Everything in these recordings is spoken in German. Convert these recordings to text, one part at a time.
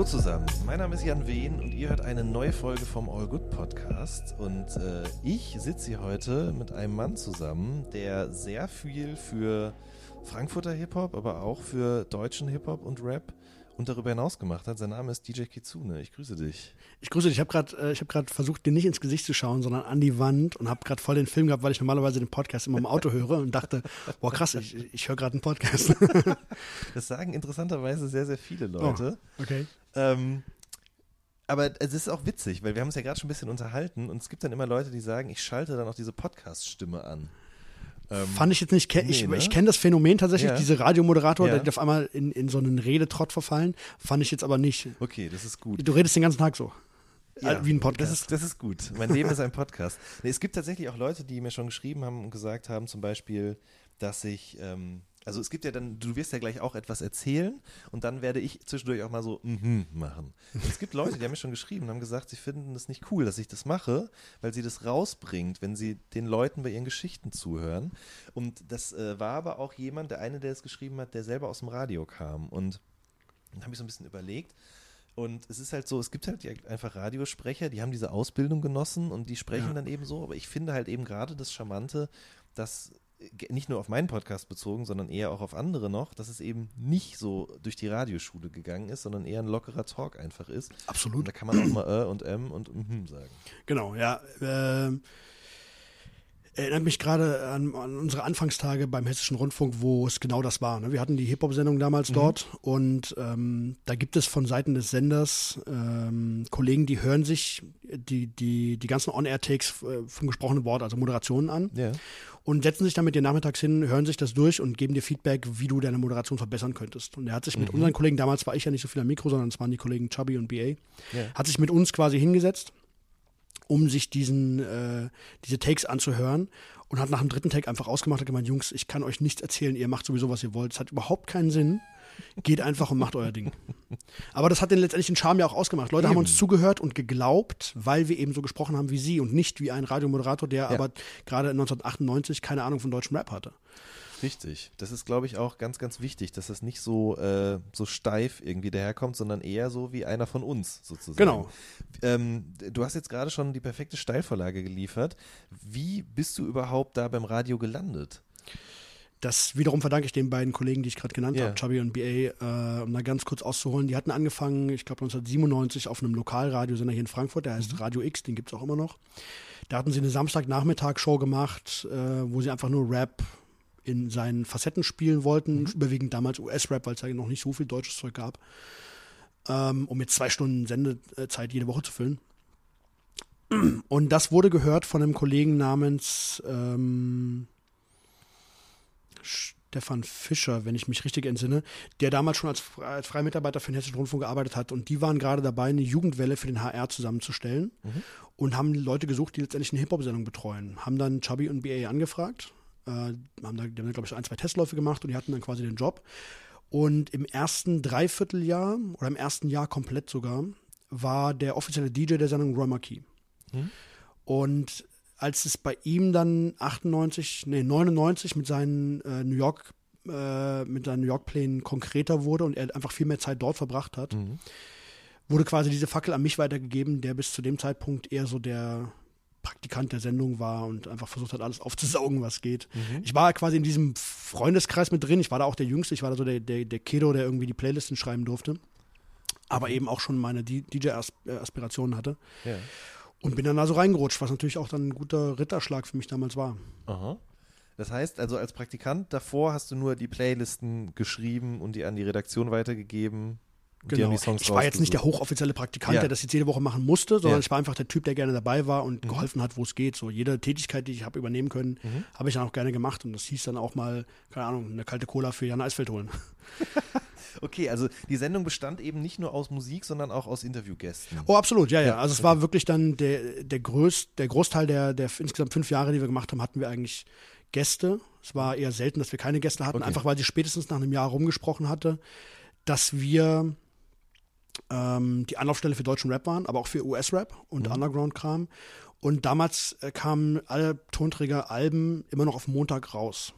Hallo zusammen, mein Name ist Jan Wehn und ihr hört eine neue Folge vom All Good Podcast. Und äh, ich sitze hier heute mit einem Mann zusammen, der sehr viel für Frankfurter Hip-Hop, aber auch für deutschen Hip-Hop und Rap und darüber hinaus gemacht hat. Sein Name ist DJ Kitsune. Ich grüße dich. Ich grüße dich. Ich habe gerade äh, hab versucht, dir nicht ins Gesicht zu schauen, sondern an die Wand und habe gerade voll den Film gehabt, weil ich normalerweise den Podcast immer im Auto höre und dachte, boah krass, ich, ich höre gerade einen Podcast. das sagen interessanterweise sehr, sehr viele Leute. Oh, okay. Ähm, aber es ist auch witzig, weil wir haben uns ja gerade schon ein bisschen unterhalten und es gibt dann immer Leute, die sagen, ich schalte dann auch diese Podcast-Stimme an. Ähm, Fand ich jetzt nicht, nee, ich, ne? ich kenne das Phänomen tatsächlich, ja. diese Radiomoderator, ja. der auf einmal in, in so einen Redetrott verfallen, fand ich jetzt aber nicht. Okay, das ist gut. Du redest den ganzen Tag so. Ja, wie ein Podcast. Das ist, das ist gut. Mein Leben ist ein Podcast. Nee, es gibt tatsächlich auch Leute, die mir schon geschrieben haben und gesagt haben, zum Beispiel, dass ich ähm, also es gibt ja dann, du wirst ja gleich auch etwas erzählen und dann werde ich zwischendurch auch mal so mhm machen. Und es gibt Leute, die haben mir schon geschrieben und haben gesagt, sie finden es nicht cool, dass ich das mache, weil sie das rausbringt, wenn sie den Leuten bei ihren Geschichten zuhören. Und das äh, war aber auch jemand, der eine, der es geschrieben hat, der selber aus dem Radio kam. Und dann habe ich so ein bisschen überlegt. Und es ist halt so, es gibt halt einfach Radiosprecher, die haben diese Ausbildung genossen und die sprechen ja. dann eben so. Aber ich finde halt eben gerade das Charmante, dass nicht nur auf meinen Podcast bezogen, sondern eher auch auf andere noch, dass es eben nicht so durch die Radioschule gegangen ist, sondern eher ein lockerer Talk einfach ist. Absolut. Und da kann man auch mal äh und m und mhm sagen. Genau, ja. Äh, erinnert mich gerade an, an, unsere Anfangstage beim Hessischen Rundfunk, wo es genau das war. Ne? Wir hatten die Hip-Hop-Sendung damals mhm. dort und ähm, da gibt es von Seiten des Senders ähm, Kollegen, die hören sich die, die, die ganzen On-Air-Takes äh, vom gesprochenen Wort, also Moderationen an ja. und setzen sich dann mit dir nachmittags hin, hören sich das durch und geben dir Feedback, wie du deine Moderation verbessern könntest. Und er hat sich mhm. mit unseren Kollegen, damals war ich ja nicht so viel am Mikro, sondern es waren die Kollegen Chubby und BA, ja. hat sich mit uns quasi hingesetzt um sich diesen, äh, diese Takes anzuhören und hat nach dem dritten Take einfach ausgemacht und gemeint, Jungs, ich kann euch nichts erzählen, ihr macht sowieso, was ihr wollt. Es hat überhaupt keinen Sinn. Geht einfach und macht euer Ding. Aber das hat den letztendlichen Charme ja auch ausgemacht. Leute eben. haben uns zugehört und geglaubt, weil wir eben so gesprochen haben wie sie und nicht wie ein Radiomoderator, der ja. aber gerade 1998 keine Ahnung von deutschem Rap hatte. Richtig. Das ist, glaube ich, auch ganz, ganz wichtig, dass das nicht so, äh, so steif irgendwie daherkommt, sondern eher so wie einer von uns sozusagen. Genau. Ähm, du hast jetzt gerade schon die perfekte Steilvorlage geliefert. Wie bist du überhaupt da beim Radio gelandet? Das wiederum verdanke ich den beiden Kollegen, die ich gerade genannt yeah. habe, Chubby und BA, äh, um da ganz kurz auszuholen. Die hatten angefangen, ich glaube 1997, auf einem Lokalradiosender hier in Frankfurt, der heißt mhm. Radio X, den gibt es auch immer noch. Da hatten sie eine Samstagnachmittagsshow gemacht, äh, wo sie einfach nur Rap, in seinen Facetten spielen wollten, mhm. überwiegend damals US-Rap, weil es ja noch nicht so viel deutsches Zeug gab, ähm, um jetzt zwei Stunden Sendezeit jede Woche zu füllen. Und das wurde gehört von einem Kollegen namens ähm, Stefan Fischer, wenn ich mich richtig entsinne, der damals schon als, als freier Mitarbeiter für den Hessischen Rundfunk gearbeitet hat. Und die waren gerade dabei, eine Jugendwelle für den HR zusammenzustellen mhm. und haben Leute gesucht, die letztendlich eine Hip-Hop-Sendung betreuen. Haben dann Chubby und BA angefragt äh, haben da, die haben da, glaube ich, ein, zwei Testläufe gemacht und die hatten dann quasi den Job. Und im ersten Dreivierteljahr oder im ersten Jahr komplett sogar war der offizielle DJ der Sendung Roy Marquis. Hm. Und als es bei ihm dann 98, nee, 99 mit seinen äh, New York, äh, mit seinen New York-Plänen konkreter wurde und er einfach viel mehr Zeit dort verbracht hat, mhm. wurde quasi diese Fackel an mich weitergegeben, der bis zu dem Zeitpunkt eher so der Praktikant der Sendung war und einfach versucht hat, alles aufzusaugen, was geht. Mhm. Ich war quasi in diesem Freundeskreis mit drin. Ich war da auch der Jüngste. Ich war da so der, der, der Kiddo, der irgendwie die Playlisten schreiben durfte. Aber eben auch schon meine DJ-Aspirationen hatte. Ja. Und bin dann da so reingerutscht, was natürlich auch dann ein guter Ritterschlag für mich damals war. Aha. Das heißt, also als Praktikant davor hast du nur die Playlisten geschrieben und die an die Redaktion weitergegeben. Genau. ich war jetzt nicht der hochoffizielle Praktikant, ja. der das jetzt jede Woche machen musste, sondern ja. ich war einfach der Typ, der gerne dabei war und mhm. geholfen hat, wo es geht. So jede Tätigkeit, die ich habe übernehmen können, mhm. habe ich dann auch gerne gemacht. Und das hieß dann auch mal, keine Ahnung, eine kalte Cola für Jan Eisfeld holen. okay, also die Sendung bestand eben nicht nur aus Musik, sondern auch aus Interviewgästen. Oh, absolut, ja, ja. Also es war wirklich dann der, der, Größ, der Großteil der, der insgesamt fünf Jahre, die wir gemacht haben, hatten wir eigentlich Gäste. Es war eher selten, dass wir keine Gäste hatten, okay. einfach weil sie spätestens nach einem Jahr rumgesprochen hatte, dass wir ähm, die Anlaufstelle für deutschen Rap waren, aber auch für US-Rap und mhm. Underground-Kram. Und damals äh, kamen alle Tonträger-Alben immer noch auf Montag raus.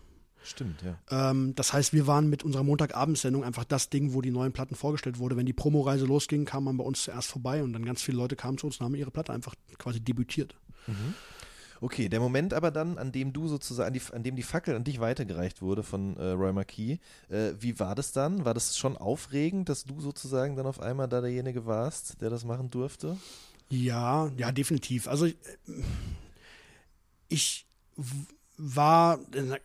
Stimmt, ja. Ähm, das heißt, wir waren mit unserer Montagabendsendung einfach das Ding, wo die neuen Platten vorgestellt wurde. Wenn die Promoreise losging, kam man bei uns zuerst vorbei und dann ganz viele Leute kamen zu uns und haben ihre Platte einfach quasi debütiert. Mhm. Okay, der Moment aber dann, an dem du sozusagen, an, die, an dem die Fackel an dich weitergereicht wurde von äh, Roy Marquis, äh, wie war das dann? War das schon aufregend, dass du sozusagen dann auf einmal da derjenige warst, der das machen durfte? Ja, ja, definitiv. Also äh, ich war,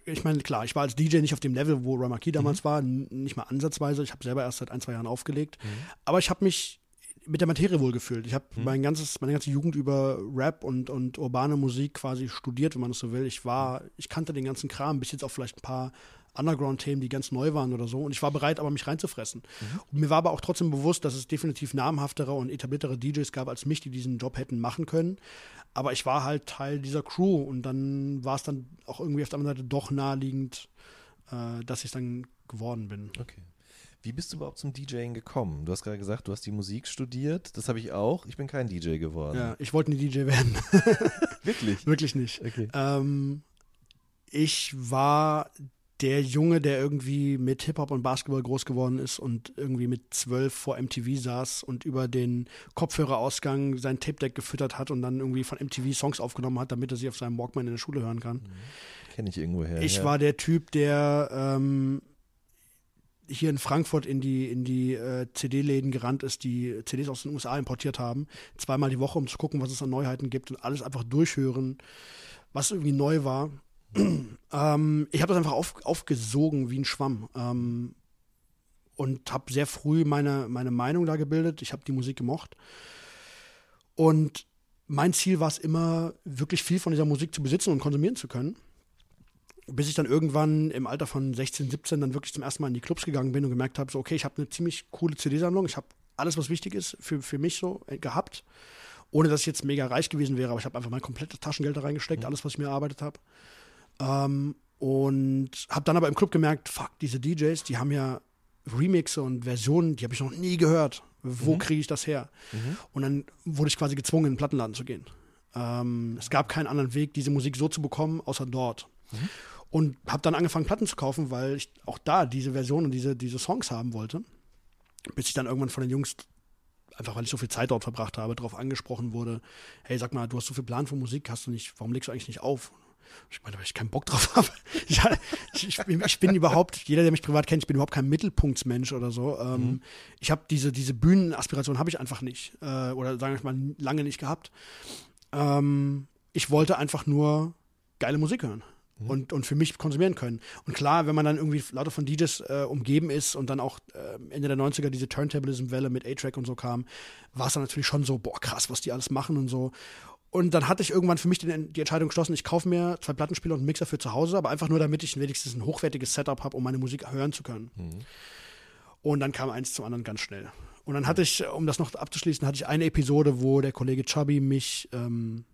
ich meine, klar, ich war als DJ nicht auf dem Level, wo Roy Marquis damals mhm. war, nicht mal ansatzweise. Ich habe selber erst seit ein, zwei Jahren aufgelegt. Mhm. Aber ich habe mich mit der Materie wohlgefühlt. Ich habe hm. mein ganzes, meine ganze Jugend über Rap und, und urbane Musik quasi studiert, wenn man das so will. Ich war, ich kannte den ganzen Kram, bis jetzt auch vielleicht ein paar Underground-Themen, die ganz neu waren oder so. Und ich war bereit, aber mich reinzufressen. Mhm. mir war aber auch trotzdem bewusst, dass es definitiv namhaftere und etabliertere DJs gab als mich, die diesen Job hätten machen können. Aber ich war halt Teil dieser Crew und dann war es dann auch irgendwie auf der anderen Seite doch naheliegend, äh, dass ich dann geworden bin. Okay. Wie bist du überhaupt zum DJing gekommen? Du hast gerade gesagt, du hast die Musik studiert. Das habe ich auch. Ich bin kein DJ geworden. Ja, ich wollte nie DJ werden. Wirklich? Wirklich nicht. Okay. Ähm, ich war der Junge, der irgendwie mit Hip-Hop und Basketball groß geworden ist und irgendwie mit zwölf vor MTV saß und über den Kopfhörerausgang sein Tape-Deck gefüttert hat und dann irgendwie von MTV Songs aufgenommen hat, damit er sie auf seinem Walkman in der Schule hören kann. Mhm. Kenne ich irgendwo her. Ich ja. war der Typ, der ähm, hier in Frankfurt in die, in die äh, CD-Läden gerannt ist, die CDs aus den USA importiert haben, zweimal die Woche, um zu gucken, was es an Neuheiten gibt und alles einfach durchhören, was irgendwie neu war. ähm, ich habe das einfach auf, aufgesogen wie ein Schwamm ähm, und habe sehr früh meine, meine Meinung da gebildet. Ich habe die Musik gemocht. Und mein Ziel war es immer, wirklich viel von dieser Musik zu besitzen und konsumieren zu können bis ich dann irgendwann im Alter von 16, 17 dann wirklich zum ersten Mal in die Clubs gegangen bin und gemerkt habe, so, okay, ich habe eine ziemlich coole CD-Sammlung, ich habe alles, was wichtig ist, für, für mich so äh, gehabt, ohne dass ich jetzt mega reich gewesen wäre, aber ich habe einfach mein komplettes Taschengeld da reingesteckt, mhm. alles, was ich mir erarbeitet habe. Ähm, und habe dann aber im Club gemerkt, fuck, diese DJs, die haben ja Remixe und Versionen, die habe ich noch nie gehört. Wo mhm. kriege ich das her? Mhm. Und dann wurde ich quasi gezwungen, in den Plattenladen zu gehen. Ähm, es gab keinen anderen Weg, diese Musik so zu bekommen, außer dort. Mhm. Und habe dann angefangen, Platten zu kaufen, weil ich auch da diese Version und diese, diese Songs haben wollte. Bis ich dann irgendwann von den Jungs, einfach weil ich so viel Zeit dort verbracht habe, darauf angesprochen wurde: Hey, sag mal, du hast so viel Plan von Musik, hast du nicht, warum legst du eigentlich nicht auf? Ich meine, weil ich keinen Bock drauf habe. ich, ich, ich, bin überhaupt, jeder, der mich privat kennt, ich bin überhaupt kein Mittelpunktsmensch oder so. Ähm, mhm. Ich habe diese, diese Bühnenaspiration habe ich einfach nicht. Äh, oder sagen wir mal, lange nicht gehabt. Ähm, ich wollte einfach nur geile Musik hören. Mhm. und, und für mich konsumieren können. Und klar, wenn man dann irgendwie lauter von DJs äh, umgeben ist und dann auch äh, Ende der 90er diese Turntablism-Welle mit A-Track und so kam, war es dann natürlich schon so, boah, krass, was die alles machen und so. Und dann hatte ich irgendwann für mich die, die Entscheidung geschlossen, ich kaufe mir zwei Plattenspieler und einen Mixer für zu Hause, aber einfach nur, damit ich wenigstens ein hochwertiges Setup habe, um meine Musik hören zu können. Mhm. Und dann kam eins zum anderen ganz schnell. Und dann hatte ich, um das noch abzuschließen, hatte ich eine Episode, wo der Kollege Chubby mich ähm,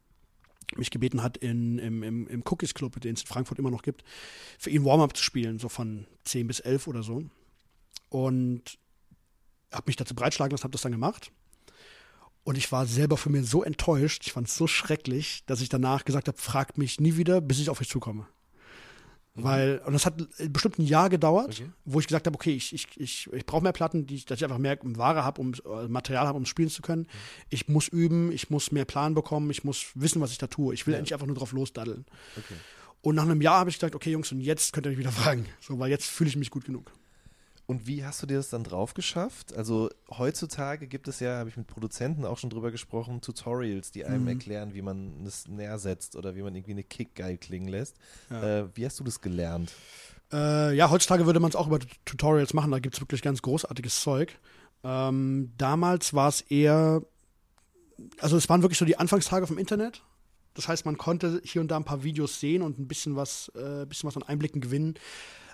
mich gebeten hat, in, im, im, im Cookies Club, den es in Frankfurt immer noch gibt, für ihn Warm-up zu spielen, so von 10 bis 11 oder so. Und habe mich dazu breitschlagen lassen, habe das dann gemacht. Und ich war selber von mir so enttäuscht, ich fand es so schrecklich, dass ich danach gesagt habe, fragt mich nie wieder, bis ich auf euch zukomme. Weil, und das hat bestimmt ein Jahr gedauert, okay. wo ich gesagt habe, okay, ich, ich, ich, ich brauche mehr Platten, die, dass ich einfach mehr Ware habe, um äh, Material habe, um spielen zu können. Mhm. Ich muss üben, ich muss mehr Plan bekommen, ich muss wissen, was ich da tue. Ich will ja. nicht einfach nur drauf losdaddeln. Okay. Und nach einem Jahr habe ich gesagt, okay, Jungs, und jetzt könnt ihr mich wieder fragen. So, weil jetzt fühle ich mich gut genug. Und wie hast du dir das dann drauf geschafft? Also heutzutage gibt es ja, habe ich mit Produzenten auch schon drüber gesprochen, Tutorials, die einem Mhm. erklären, wie man eine Snare setzt oder wie man irgendwie eine Kick geil klingen lässt. Ja. Äh, wie hast du das gelernt? Äh, ja, heutzutage würde man es auch über Tutorials machen, da gibt es wirklich ganz großartiges Zeug. Ähm, damals war es eher, also es waren wirklich so die Anfangstage vom Internet. Das heißt, man konnte hier und da ein paar Videos sehen und ein bisschen was, äh, bisschen was an Einblicken gewinnen.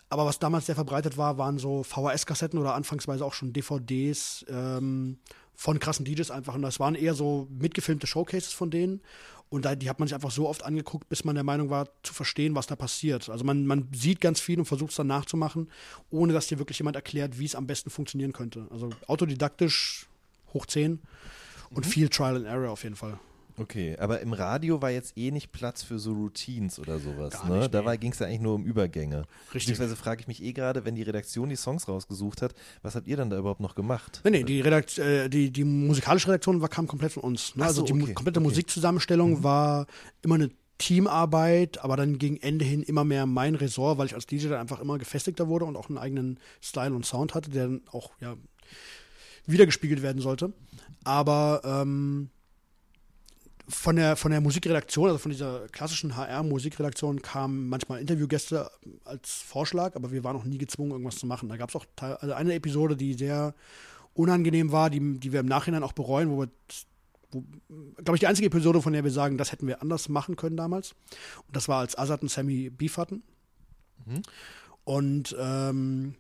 Aber was damals sehr verbreitet war, waren so VHS-Kassetten oder anfangsweise auch schon DVDs ähm, von krassen DJs einfach. Und das waren eher so mitgefilmte Showcases von denen. Und da, die hat man sich einfach so oft angeguckt, bis man der Meinung war, zu verstehen, was da passiert. Also man, man sieht ganz viel und versucht es dann nachzumachen, ohne dass dir wirklich jemand erklärt, wie es am besten funktionieren könnte. Also autodidaktisch hoch 10 und viel Trial and Error auf jeden Fall. Okay, aber im Radio war jetzt eh nicht Platz für so Routines oder sowas, Gar ne? nicht, Da nee. ging es ja eigentlich nur um Übergänge. Richtig. Beziehungsweise frage ich mich eh gerade, wenn die Redaktion die Songs rausgesucht hat, was habt ihr dann da überhaupt noch gemacht? Nee, nee, die, Redakt äh, die, die musikalische Redaktion war, kam komplett von uns. Ne? Also so, die mu- okay, komplette okay. Mhm. Musikzusammenstellung war immer eine Teamarbeit, aber dann gegen Ende hin immer mehr mein Ressort, weil ich als DJ dann einfach immer gefestigter wurde und auch einen eigenen Style und Sound hatte, der dann auch ja, wiedergespiegelt werden sollte. Aber ähm, von der, von der Musikredaktion, also von dieser klassischen HR-Musikredaktion, kamen manchmal Interviewgäste als Vorschlag, aber wir waren auch nie gezwungen, irgendwas zu machen. Da gab es auch also eine Episode, die sehr unangenehm war, die, die wir im Nachhinein auch bereuen, wo wir, glaube ich, die einzige Episode, von der wir sagen, das hätten wir anders machen können damals. Und das war, als Azad und Sammy Beef hatten. Mhm. Und ähm,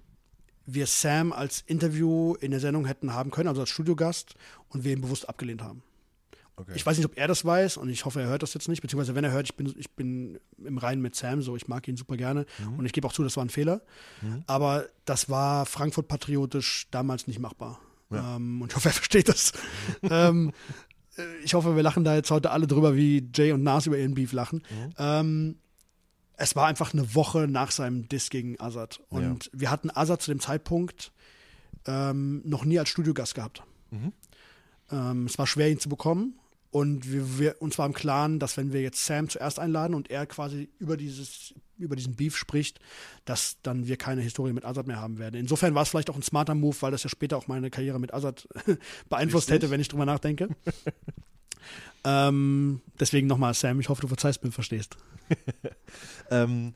wir Sam als Interview in der Sendung hätten haben können, also als Studiogast, und wir ihn bewusst abgelehnt haben. Okay. Ich weiß nicht, ob er das weiß und ich hoffe, er hört das jetzt nicht, beziehungsweise wenn er hört, ich bin, ich bin im Reinen mit Sam, so ich mag ihn super gerne und ich gebe auch zu, das war ein Fehler. Aber das war Frankfurt patriotisch damals nicht machbar. Ja. Ähm, und ich hoffe, er versteht das. ähm, äh, ich hoffe, wir lachen da jetzt heute alle drüber, wie Jay und Nas über ihren Beef lachen. Ähm, es war einfach eine Woche nach seinem Diss gegen Azad. Und wir hatten Azad zu dem Zeitpunkt ähm, noch nie als Studiogast gehabt. Mhm. Ähm, es war schwer, ihn zu bekommen. Und wir, wir, uns war im Klaren, dass wenn wir jetzt Sam zuerst einladen und er quasi über, dieses, über diesen Beef spricht, dass dann wir keine Historie mit Azad mehr haben werden. Insofern war es vielleicht auch ein smarter Move, weil das ja später auch meine Karriere mit Azad beeinflusst Richtig. hätte, wenn ich drüber nachdenke. ähm, deswegen nochmal, Sam, ich hoffe, du verzeihst mir und verstehst. Ähm,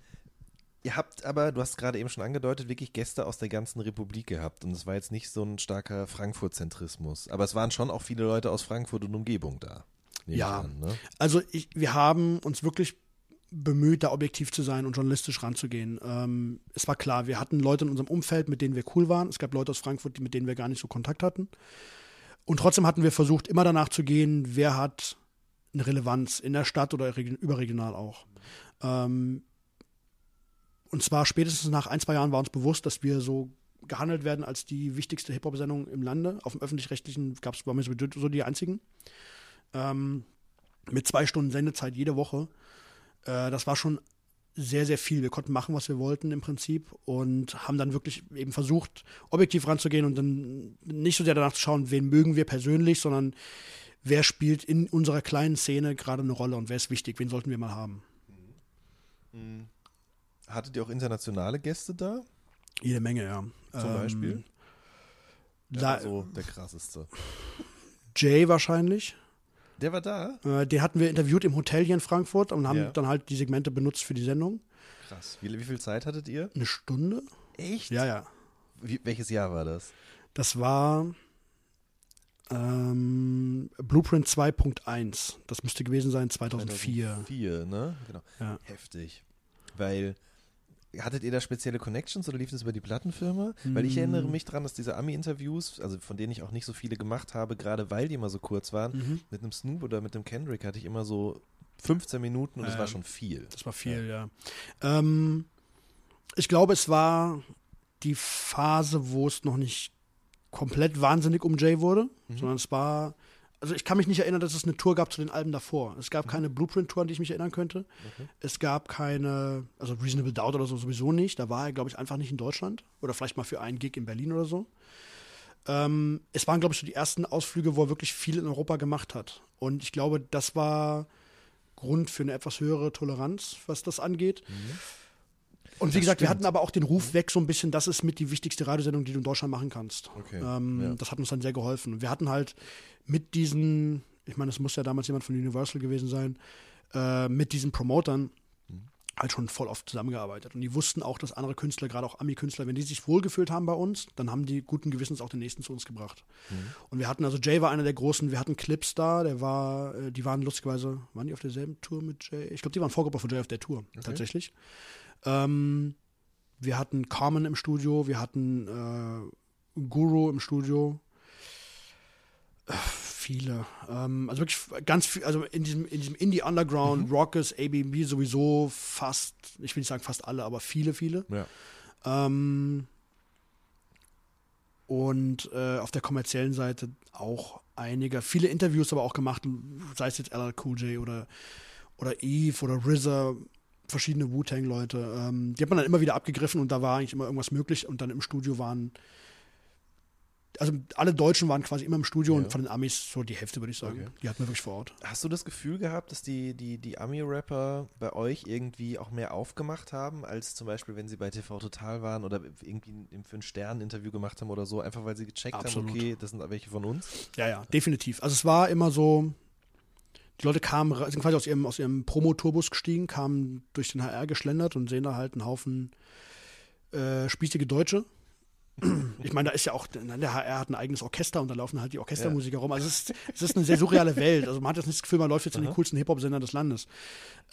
ihr habt aber, du hast gerade eben schon angedeutet, wirklich Gäste aus der ganzen Republik gehabt. Und es war jetzt nicht so ein starker Frankfurt-Zentrismus. Aber es waren schon auch viele Leute aus Frankfurt und Umgebung da. Ja. An, ne? Also ich, wir haben uns wirklich bemüht, da objektiv zu sein und journalistisch ranzugehen. Ähm, es war klar, wir hatten Leute in unserem Umfeld, mit denen wir cool waren. Es gab Leute aus Frankfurt, mit denen wir gar nicht so Kontakt hatten. Und trotzdem hatten wir versucht, immer danach zu gehen, wer hat eine Relevanz in der Stadt oder regi- überregional auch. Ähm, und zwar spätestens nach ein, zwei Jahren war uns bewusst, dass wir so gehandelt werden als die wichtigste Hip-Hop-Sendung im Lande. Auf dem öffentlich-rechtlichen gab es, waren wir so die einzigen. Ähm, mit zwei Stunden Sendezeit jede Woche. Äh, das war schon sehr, sehr viel. Wir konnten machen, was wir wollten im Prinzip und haben dann wirklich eben versucht, objektiv ranzugehen und dann nicht so sehr danach zu schauen, wen mögen wir persönlich, sondern wer spielt in unserer kleinen Szene gerade eine Rolle und wer ist wichtig, wen sollten wir mal haben. Hattet ihr auch internationale Gäste da? Jede Menge, ja. Zum Beispiel? Der La war so der krasseste. Jay wahrscheinlich. Der war da? Äh, den hatten wir interviewt im Hotel hier in Frankfurt und haben Ja. dann halt die Segmente benutzt für die Sendung. Krass. Wie, wie viel Zeit hattet ihr? Eine Stunde? Echt? Ja, ja. Wie, welches Jahr war das? Das war ähm, Blueprint 2.1. Das müsste gewesen sein 2004. 2004, ne? Genau. Ja. Heftig. Weil, hattet ihr da spezielle Connections oder lief das über die Plattenfirma? Weil ich erinnere mich dran, dass diese Ami-Interviews, also von denen ich auch nicht so viele gemacht habe, gerade weil die immer so kurz waren, Mhm. mit einem Snoop oder mit dem Kendrick hatte ich immer so 15 Minuten und das Ähm, war schon viel. Das war viel, ja. Ähm, ich glaube, es war die Phase, wo es noch nicht komplett wahnsinnig um Jay wurde, Mhm. sondern es war, also ich kann mich nicht erinnern, dass es eine Tour gab zu den Alben davor. Es Mhm. gab keine Blueprint-Tour, an die ich mich erinnern könnte. Es gab keine, also Reasonable Doubt oder so sowieso nicht. Da war er, glaube ich, einfach nicht in Deutschland. Oder vielleicht mal für einen Gig in Berlin oder so. Ähm, es waren, glaube ich, so die ersten Ausflüge, wo er wirklich viel in Europa gemacht hat. Und ich glaube, das war Grund für eine etwas höhere Toleranz, was das angeht. Und wie Das gesagt, wir stimmt. hatten aber auch den Ruf weg, so ein bisschen, das ist mit die wichtigste Radiosendung, die du in Deutschland machen kannst. Okay, Ähm, ja. Das hat uns dann sehr geholfen. Wir hatten halt mit diesen, ich meine, es muss ja damals jemand von Universal gewesen sein, äh, mit diesen Promotern Mhm. halt schon voll oft zusammengearbeitet. Und die wussten auch, dass andere Künstler, gerade auch Ami-Künstler, wenn die sich wohlgefühlt haben bei uns, dann haben die guten Gewissens auch den nächsten zu uns gebracht. Mhm. Und wir hatten, also Jay war einer der großen, wir hatten Clips da, der war, äh, die waren lustigerweise, waren die auf derselben Tour mit Jay? Ich glaube, die waren Vorgruppe von Jay auf der Tour, tatsächlich. Ähm, wir hatten Carmen im Studio, wir hatten äh, Guru im Studio. Äh, Viele. Ähm, also wirklich ganz viel, also in diesem, in diesem Indie-Underground, Rockers, ABB sowieso fast, ich will nicht sagen fast alle, aber viele, viele. Ja. Ähm, und äh, auf der kommerziellen Seite auch einige, viele Interviews aber auch gemacht, sei es jetzt LL Cool J oder, oder Eve oder RZA, verschiedene Wu-Tang-Leute. Ähm, die hat man dann immer wieder abgegriffen und da war eigentlich immer irgendwas möglich und dann im Studio waren, also alle Deutschen waren quasi immer im Studio Ja. und von den Amis so die Hälfte, würde ich sagen. Okay. Die hatten wir wirklich vor Ort. Hast du das Gefühl gehabt, dass die, die, die Ami-Rapper bei euch irgendwie auch mehr aufgemacht haben, als zum Beispiel, wenn sie bei TV Total waren oder irgendwie für ein Stern-Interview gemacht haben oder so, einfach weil sie gecheckt Absolut. haben, okay, das sind welche von uns? Ja, ja, definitiv. Also es war immer so, die Leute kamen, sind quasi aus ihrem, aus ihrem Promo-Tourbus gestiegen, kamen durch den HR geschlendert und sehen da halt einen Haufen äh, spießige Deutsche. Ich meine, da ist ja auch, der HR hat ein eigenes Orchester und da laufen halt die Orchestermusiker rum. Also es ist, es ist eine sehr surreale Welt. Also man hat jetzt nicht das Gefühl, man läuft jetzt in den Aha. coolsten Hip-Hop-Sender des Landes.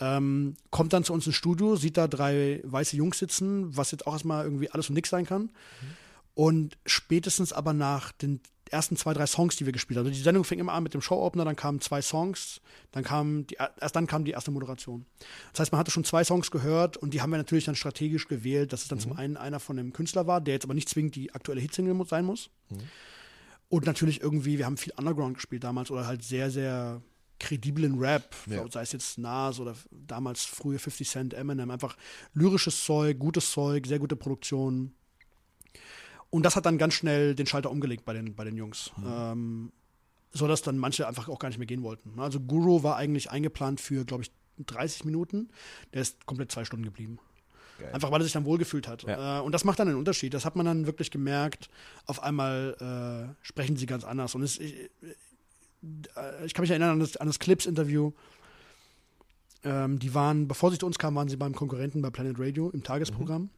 Ähm, kommt dann zu uns ins Studio, sieht da drei weiße Jungs sitzen, was jetzt auch erstmal irgendwie alles und nix sein kann. Und spätestens aber nach den ersten zwei, drei Songs, die wir gespielt haben. Also die Sendung fing immer an mit dem Show-Opener, dann kamen zwei Songs, dann kam die, erst dann kam die erste Moderation. Das heißt, man hatte schon zwei Songs gehört und die haben wir natürlich dann strategisch gewählt, dass es dann zum einen einer von dem Künstler war, der jetzt aber nicht zwingend die aktuelle Hitsingle sein muss. Und natürlich irgendwie, wir haben viel Underground gespielt damals oder halt sehr, sehr krediblen Rap, Ja. sei es jetzt Nas oder damals frühe 50 Cent, Eminem, einfach lyrisches Zeug, gutes Zeug, sehr gute Produktion. Und das hat dann ganz schnell den Schalter umgelegt bei den, bei den Jungs. Ähm, so dass dann manche einfach auch gar nicht mehr gehen wollten. Also Guru war eigentlich eingeplant für, glaube ich, 30 Minuten. Der ist komplett zwei Stunden geblieben. Geil. Einfach weil er sich dann wohlgefühlt hat. Ja. Äh, und das macht dann einen Unterschied. Das hat man dann wirklich gemerkt. Auf einmal äh, sprechen sie ganz anders. Und es, ich, äh, ich kann mich erinnern an das, an das Clips-Interview. Ähm, die waren, bevor sie zu uns kamen, waren sie beim Konkurrenten bei Planet Radio im Tagesprogramm.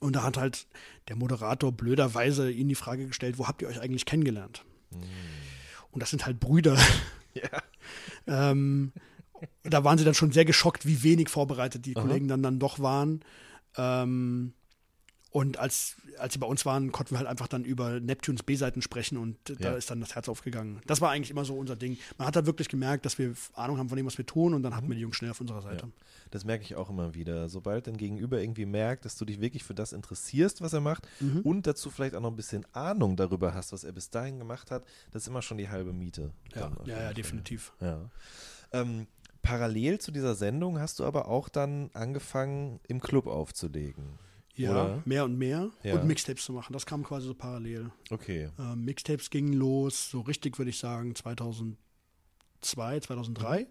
Und da hat halt der Moderator blöderweise ihnen die Frage gestellt, wo habt ihr euch eigentlich kennengelernt? Und das sind halt Brüder. Ja. ähm, da waren sie dann schon sehr geschockt, wie wenig vorbereitet die Aha. Kollegen dann, dann doch waren. Ähm, und als, als sie bei uns waren, konnten wir halt einfach dann über Neptunes B-Seiten sprechen und da Ja. ist dann das Herz aufgegangen. Das war eigentlich immer so unser Ding. Man hat da wirklich gemerkt, dass wir Ahnung haben von dem, was wir tun und dann hatten wir die Jungs schnell auf unserer Seite. Mhm. Ja. Das merke ich auch immer wieder. Sobald dein Gegenüber irgendwie merkt, dass du dich wirklich für das interessierst, was er macht Mhm. und dazu vielleicht auch noch ein bisschen Ahnung darüber hast, was er bis dahin gemacht hat, das ist immer schon die halbe Miete. Ja, ja, ja, definitiv. Ja. Ähm, parallel zu dieser Sendung hast du aber auch dann angefangen, im Club aufzulegen. Ja, Oder? mehr und mehr Ja. und Mixtapes zu machen. Das kam quasi so parallel. Okay. Ähm, Mixtapes gingen los, so richtig würde ich sagen 2002, 2003.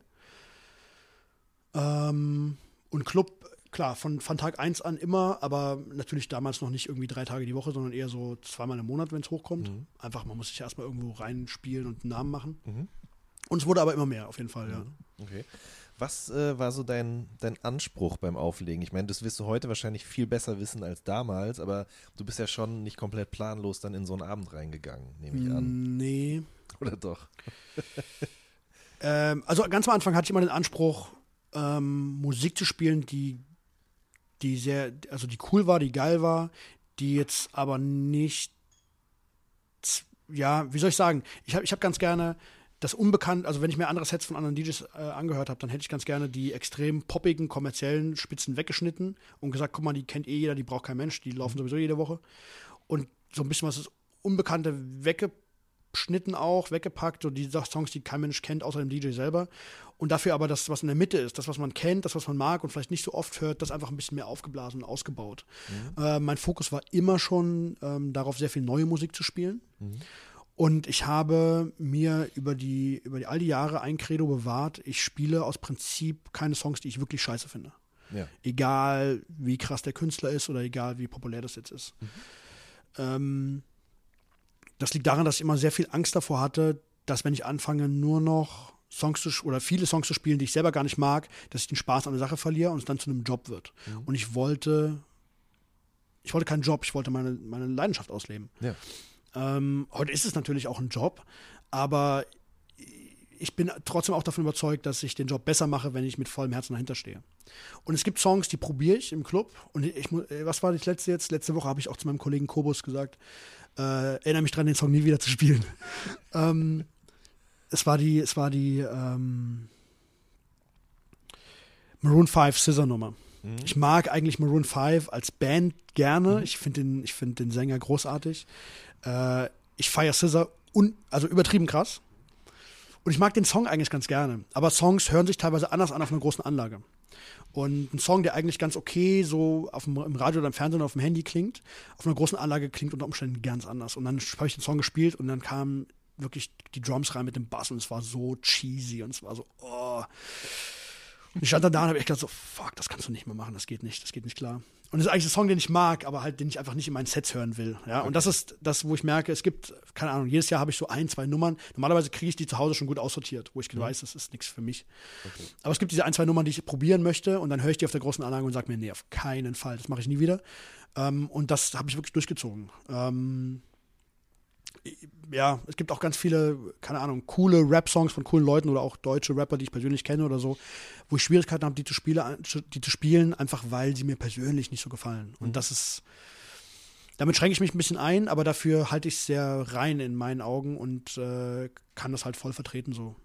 Ähm, und Club, klar, von, von Tag 1 an immer, aber natürlich damals noch nicht irgendwie drei Tage die Woche, sondern eher so zweimal im Monat, wenn es hochkommt. Mhm. Einfach, man muss sich erstmal irgendwo reinspielen und einen Namen machen. Mhm. Und es wurde aber immer mehr, auf jeden Fall, ja. Okay. Was äh, war so dein, dein Anspruch beim Auflegen? Ich meine, das wirst du heute wahrscheinlich viel besser wissen als damals, aber du bist ja schon nicht komplett planlos dann in so einen Abend reingegangen, nehme ich an. Nee. Oder doch? Ähm, also ganz am Anfang hatte ich immer den Anspruch, ähm, Musik zu spielen, die, die sehr, also die cool war, die geil war, die jetzt aber nicht, ja, wie soll ich sagen, ich habe ich hab ganz gerne das Unbekannt, also wenn ich mir andere Sets von anderen DJs äh, angehört habe, dann hätte ich ganz gerne die extrem poppigen, kommerziellen Spitzen weggeschnitten und gesagt, guck mal, die kennt eh jeder, die braucht kein Mensch, die laufen sowieso jede Woche. Und so ein bisschen was das Unbekannte weggeschnitten auch, weggepackt, so die Songs, die kein Mensch kennt, außer dem DJ selber. Und dafür aber das, was in der Mitte ist, das, was man kennt, das, was man mag und vielleicht nicht so oft hört, das einfach ein bisschen mehr aufgeblasen und ausgebaut. Äh, mein Fokus war immer schon ähm, darauf, sehr viel neue Musik zu spielen. Und ich habe mir über die, über die all die Jahre ein Credo bewahrt, ich spiele aus Prinzip keine Songs, die ich wirklich scheiße finde. Ja. Egal, wie krass der Künstler ist oder egal, wie populär das jetzt ist. Mhm. Ähm, das liegt daran, dass ich immer sehr viel Angst davor hatte, dass wenn ich anfange, nur noch Songs zu oder viele Songs zu spielen, die ich selber gar nicht mag, dass ich den Spaß an der Sache verliere und es dann zu einem Job wird. Mhm. Und ich wollte, ich wollte keinen Job, ich wollte meine, meine Leidenschaft ausleben. Ja. Ähm, heute ist es natürlich auch ein Job, aber ich bin trotzdem auch davon überzeugt, dass ich den Job besser mache, wenn ich mit vollem Herzen dahinter stehe. Und es gibt Songs, die probiere ich im Club. Und ich, äh, was war das letzte jetzt? Letzte Woche habe ich auch zu meinem Kollegen Kobus gesagt, äh, erinnere mich dran, den Song nie wieder zu spielen. ähm, es war die, es war die ähm, Maroon 5 Scissor Nummer. Mhm. Ich mag eigentlich Maroon 5 als Band gerne. Ich finde den, ich find den Sänger großartig. Äh, ich feiere Scissor un, also übertrieben krass. Und ich mag den Song eigentlich ganz gerne. Aber Songs hören sich teilweise anders an auf einer großen Anlage. Und ein Song, der eigentlich ganz okay so auf dem, im Radio oder im Fernsehen oder auf dem Handy klingt, auf einer großen Anlage klingt unter Umständen ganz anders. Und dann habe ich den Song gespielt und dann kamen wirklich die Drums rein mit dem Bass und es war so cheesy und es war so, oh. Und ich stand dann da und habe echt gedacht so, fuck, das kannst du nicht mehr machen, das geht nicht, das geht nicht klar. Und das ist eigentlich ein Song, den ich mag, aber halt, den ich einfach nicht in meinen Sets hören will. Ja, und das ist das, wo ich merke, es gibt, keine Ahnung, jedes Jahr habe ich so ein, zwei Nummern. Normalerweise kriege ich die zu Hause schon gut aussortiert, wo ich weiß, das ist nichts für mich. Aber es gibt diese ein, zwei Nummern, die ich probieren möchte und dann höre ich die auf der großen Anlage und sage mir, nee, auf keinen Fall, das mache ich nie wieder. Ähm, und das habe ich wirklich durchgezogen. Ähm, ja, es gibt auch ganz viele, keine Ahnung, coole Rap-Songs von coolen Leuten oder auch deutsche Rapper, die ich persönlich kenne oder so, wo ich Schwierigkeiten habe, die zu, spiele, die zu spielen, einfach weil sie mir persönlich nicht so gefallen. Und das ist, damit schränke ich mich ein bisschen ein, aber dafür halte ich es sehr rein in meinen Augen und äh, kann das halt voll vertreten so.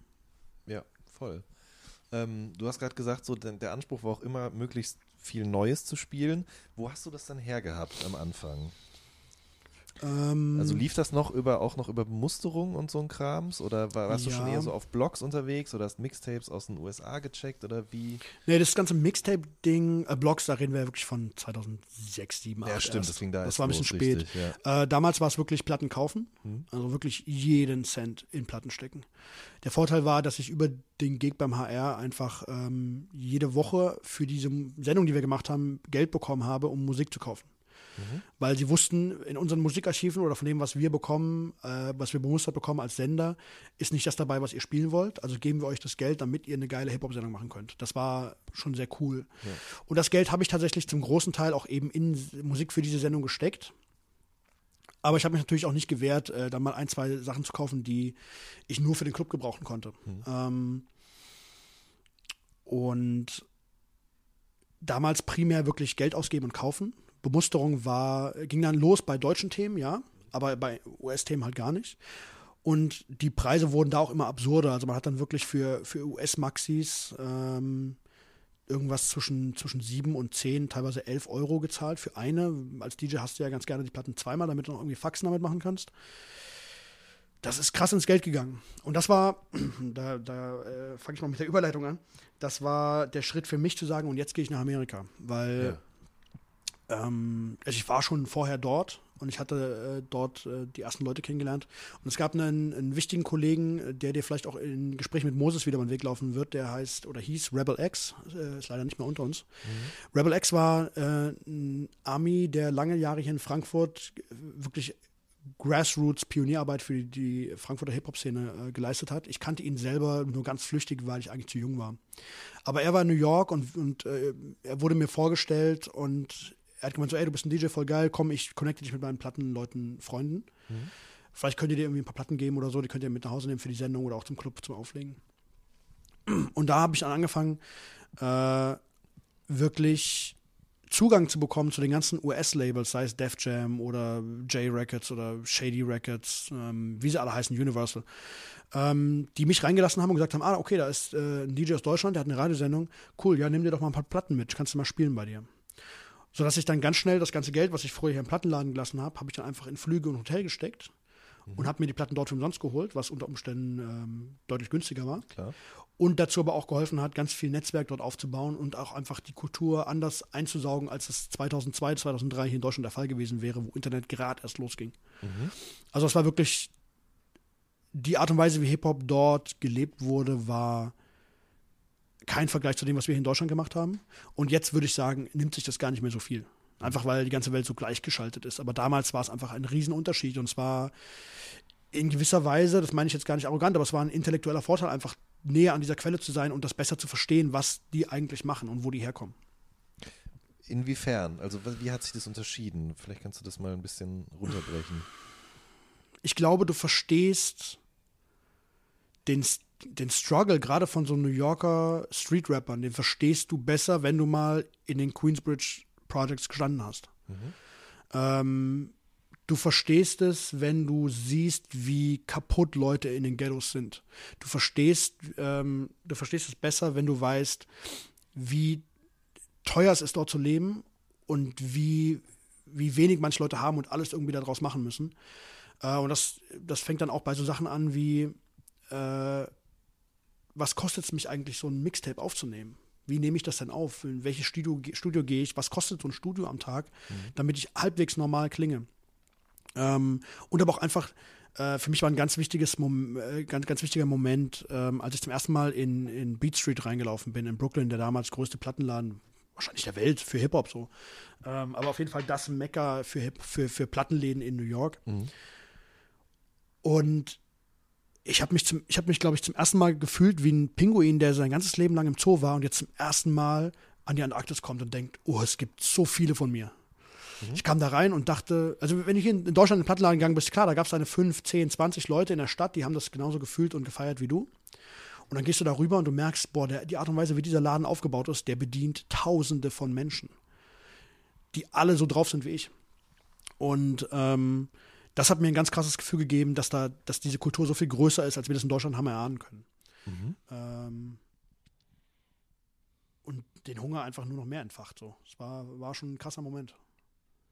Ja, voll. Ähm, du hast gerade gesagt, so der, der Anspruch war auch immer, möglichst viel Neues zu spielen. Wo hast du das dann hergehabt am Anfang? Ähm, Also lief das noch über auch noch über Bemusterung und so ein Krams? Oder war, warst du schon Ja. eher so auf Blogs unterwegs oder hast Mixtapes aus den USA gecheckt oder wie? nee, das ganze Mixtape-Ding, äh, Blogs, da reden wir ja wirklich von 2006, 2007, 2008 Ja, stimmt, erst. das ging da Das war ein bisschen los, spät. richtig, ja. Äh, damals war es wirklich Platten kaufen, Mhm. also wirklich jeden Cent in Platten stecken. Der Vorteil war, dass ich über den Gig beim HR einfach ähm, jede Woche für diese Sendung, die wir gemacht haben, Geld bekommen habe, um Musik zu kaufen. Mhm. Weil sie wussten, in unseren Musikarchiven oder von dem, was wir bekommen, äh, was wir bemustert bekommen als Sender, ist nicht das dabei, was ihr spielen wollt. Also geben wir euch das Geld, damit ihr eine geile Hip-Hop-Sendung machen könnt. Das war schon sehr cool. Ja. Und das Geld habe ich tatsächlich zum großen Teil auch eben in Musik für diese Sendung gesteckt. Aber ich habe mich natürlich auch nicht gewehrt, äh, da mal ein, zwei Sachen zu kaufen, die ich nur für den Club gebrauchen konnte. Ähm, und damals primär wirklich Geld ausgeben und kaufen. Bemusterung war, ging dann los bei deutschen Themen, ja, aber bei US-Themen halt gar nicht. Und die Preise wurden da auch immer absurder. Also man hat dann wirklich für, für US-Maxis ähm, irgendwas zwischen, zwischen 7 und 10, teilweise 11 Euro gezahlt für eine. Als DJ hast du ja ganz gerne die Platten zweimal, damit du noch irgendwie Faxen damit machen kannst. Das ist krass ins Geld gegangen. Und das war, da, da äh, fange ich mal mit der Überleitung an, das war der Schritt für mich zu sagen, und jetzt gehe ich nach Amerika. Weil ähm, also ich war schon vorher dort und ich hatte äh, dort äh, die ersten Leute kennengelernt. Und es gab einen, einen wichtigen Kollegen, äh, der dir vielleicht auch in Gespräch mit Moses wieder den Weg laufen wird, der heißt oder hieß Rebel X, äh, ist leider nicht mehr unter uns. Rebel X war äh, ein Army, der lange Jahre hier in Frankfurt wirklich Grassroots-Pionierarbeit für die Frankfurter Hip-Hop-Szene äh, geleistet hat. Ich kannte ihn selber nur ganz flüchtig, weil ich eigentlich zu jung war. Aber er war in New York und, und äh, er wurde mir vorgestellt und er hat gemeint so, ey, du bist ein DJ, voll geil, komm, ich connecte dich mit meinen Plattenleuten, Freunden. Vielleicht könnt ihr dir irgendwie ein paar Platten geben oder so, die könnt ihr mit nach Hause nehmen für die Sendung oder auch zum Club zum Auflegen. Und da habe ich dann angefangen, äh, wirklich Zugang zu bekommen zu den ganzen US-Labels, sei es Def Jam oder J Records oder Shady Records, ähm, wie sie alle heißen, Universal, ähm, die mich reingelassen haben und gesagt haben, ah, okay, da ist äh, ein DJ aus Deutschland, der hat eine Radiosendung, cool, ja, nimm dir doch mal ein paar Platten mit, kannst du mal spielen bei dir. Sodass ich dann ganz schnell das ganze Geld, was ich vorher hier im Plattenladen gelassen habe, habe ich dann einfach in Flüge und Hotel gesteckt und habe mir die Platten dort umsonst geholt, was unter Umständen ähm, deutlich günstiger war Klar. und dazu aber auch geholfen hat, ganz viel Netzwerk dort aufzubauen und auch einfach die Kultur anders einzusaugen, als es 2002, 2003 hier in Deutschland der Fall gewesen wäre, wo Internet gerade erst losging. Also es war wirklich die Art und Weise, wie Hip-Hop dort gelebt wurde, war kein Vergleich zu dem, was wir hier in Deutschland gemacht haben. Und jetzt würde ich sagen, nimmt sich das gar nicht mehr so viel. Einfach weil die ganze Welt so gleichgeschaltet ist. Aber damals war es einfach ein Riesenunterschied. Und zwar in gewisser Weise, das meine ich jetzt gar nicht arrogant, aber es war ein intellektueller Vorteil, einfach näher an dieser Quelle zu sein und das besser zu verstehen, was die eigentlich machen und wo die herkommen. Inwiefern? Also wie hat sich das unterschieden? Vielleicht kannst du das mal ein bisschen runterbrechen. Ich glaube, du verstehst den, den Struggle gerade von so New Yorker Street-Rappern, den verstehst du besser, wenn du mal in den Queensbridge Projects gestanden hast. Mhm. Ähm, du verstehst es, wenn du siehst, wie kaputt Leute in den Ghettos sind. Du verstehst, ähm, du verstehst es besser, wenn du weißt, wie teuer es ist, dort zu leben und wie, wie wenig manche Leute haben und alles irgendwie daraus machen müssen. Äh, und das, das fängt dann auch bei so Sachen an wie, äh, was kostet es mich eigentlich, so ein Mixtape aufzunehmen? Wie nehme ich das denn auf? In welches Studio, Studio gehe ich? Was kostet so ein Studio am Tag, mhm. damit ich halbwegs normal klinge? Ähm, und aber auch einfach, äh, für mich war ein ganz wichtiges Mom äh, ganz, ganz wichtiger Moment, ähm, als ich zum ersten Mal in, in Beat Street reingelaufen bin, in Brooklyn, der damals größte Plattenladen wahrscheinlich der Welt für Hip-Hop so. Ähm, aber auf jeden Fall das Mecker für, Hip für, für Plattenläden in New York. Mhm. Und ich habe mich, zum, ich hab mich glaube ich, zum ersten Mal gefühlt wie ein Pinguin, der sein ganzes Leben lang im Zoo war und jetzt zum ersten Mal an die Antarktis kommt und denkt, oh, es gibt so viele von mir. Mhm. Ich kam da rein und dachte, also wenn ich in, Deutschland in den Plattenladen gegangen bin, klar, da gab es eine 5, 10, 20 Leute in der Stadt, die haben das genauso gefühlt und gefeiert wie du. Und dann gehst du da rüber und du merkst, boah, der, die Art und Weise, wie dieser Laden aufgebaut ist, der bedient Tausende von Menschen, die alle so drauf sind wie ich. Und ähm, das hat mir ein ganz krasses Gefühl gegeben, dass da, dass diese Kultur so viel größer ist, als wir das in Deutschland haben erahnen können. Mhm. Ähm, und den Hunger einfach nur noch mehr entfacht. So. Es war, war schon ein krasser Moment.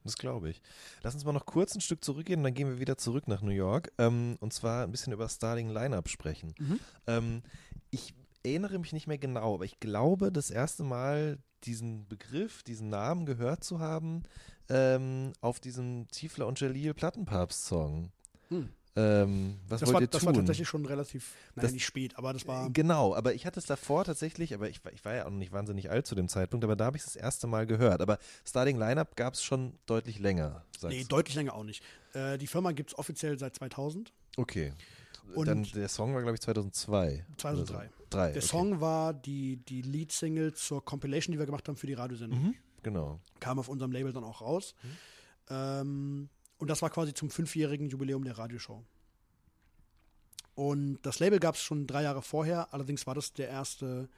Das glaube ich. Lass uns mal noch kurz ein Stück zurückgehen und dann gehen wir wieder zurück nach New York. Ähm, und zwar ein bisschen über Starling Lineup sprechen. Mhm. Ähm, ich erinnere mich nicht mehr genau, aber ich glaube, das erste Mal diesen Begriff, diesen Namen gehört zu haben ähm, auf diesem Tiefler und Jalil Plattenpapst-Song. Hm. Ähm, was das wollt war, ihr tun? Das war tatsächlich schon relativ, nein, das, nicht spät, aber das war. Genau, aber ich hatte es davor tatsächlich, aber ich, ich war ja auch noch nicht wahnsinnig alt zu dem Zeitpunkt, aber da habe ich es das erste Mal gehört. Aber Starting Lineup gab es schon deutlich länger. Nee, deutlich länger auch nicht. Äh, die Firma gibt es offiziell seit 2000. Okay. Und Dann der Song war, glaube ich, 2002. 2003. So. Drei, der okay. Song war die, die Lead-Single zur Compilation, die wir gemacht haben für die Radiosendung. Mhm, genau. Kam auf unserem Label dann auch raus. Mhm. Ähm, und das war quasi zum fünfjährigen Jubiläum der Radioshow. Und das Label gab es schon drei Jahre vorher, allerdings war das der erste,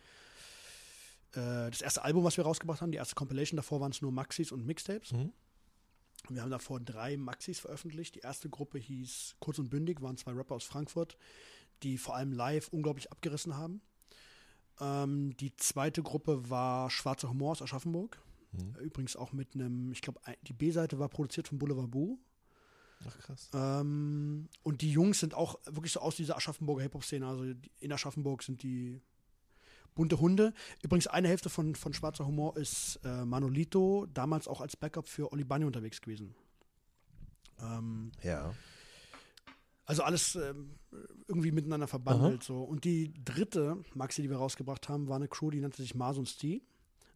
äh, das erste Album, was wir rausgebracht haben, die erste Compilation. Davor waren es nur Maxis und Mixtapes. Mhm. Wir haben davor drei Maxis veröffentlicht. Die erste Gruppe hieß Kurz und Bündig, waren zwei Rapper aus Frankfurt, die vor allem live unglaublich abgerissen haben. Ähm, die zweite Gruppe war Schwarzer Humor aus Aschaffenburg. Mhm. Übrigens auch mit einem, ich glaube, die B-Seite war produziert von Boulevard Boo. Ach krass. Ähm, und die Jungs sind auch wirklich so aus dieser Aschaffenburger Hip-Hop-Szene. Also in Aschaffenburg sind die bunte Hunde. Übrigens eine Hälfte von, von Schwarzer Humor ist äh, Manolito, damals auch als Backup für Oli Bunny unterwegs gewesen. Ähm, ja. Also alles ähm, irgendwie miteinander verbandelt. So. Und die dritte Maxi, die wir rausgebracht haben, war eine Crew, die nannte sich Mars und Steve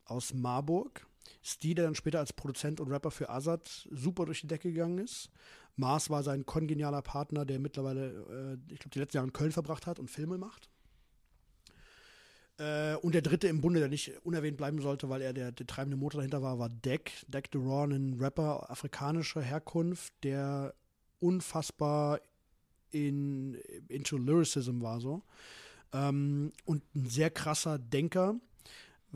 aus Marburg. Steve, der dann später als Produzent und Rapper für Azad super durch die Decke gegangen ist. Mars war sein kongenialer Partner, der mittlerweile, äh, ich glaube, die letzten Jahre in Köln verbracht hat und Filme macht. Äh, und der dritte im Bunde, der nicht unerwähnt bleiben sollte, weil er der, der treibende Motor dahinter war, war Deck. Deck the Raw, ein Rapper afrikanischer Herkunft, der unfassbar in, into Lyricism war so. Ähm, und ein sehr krasser Denker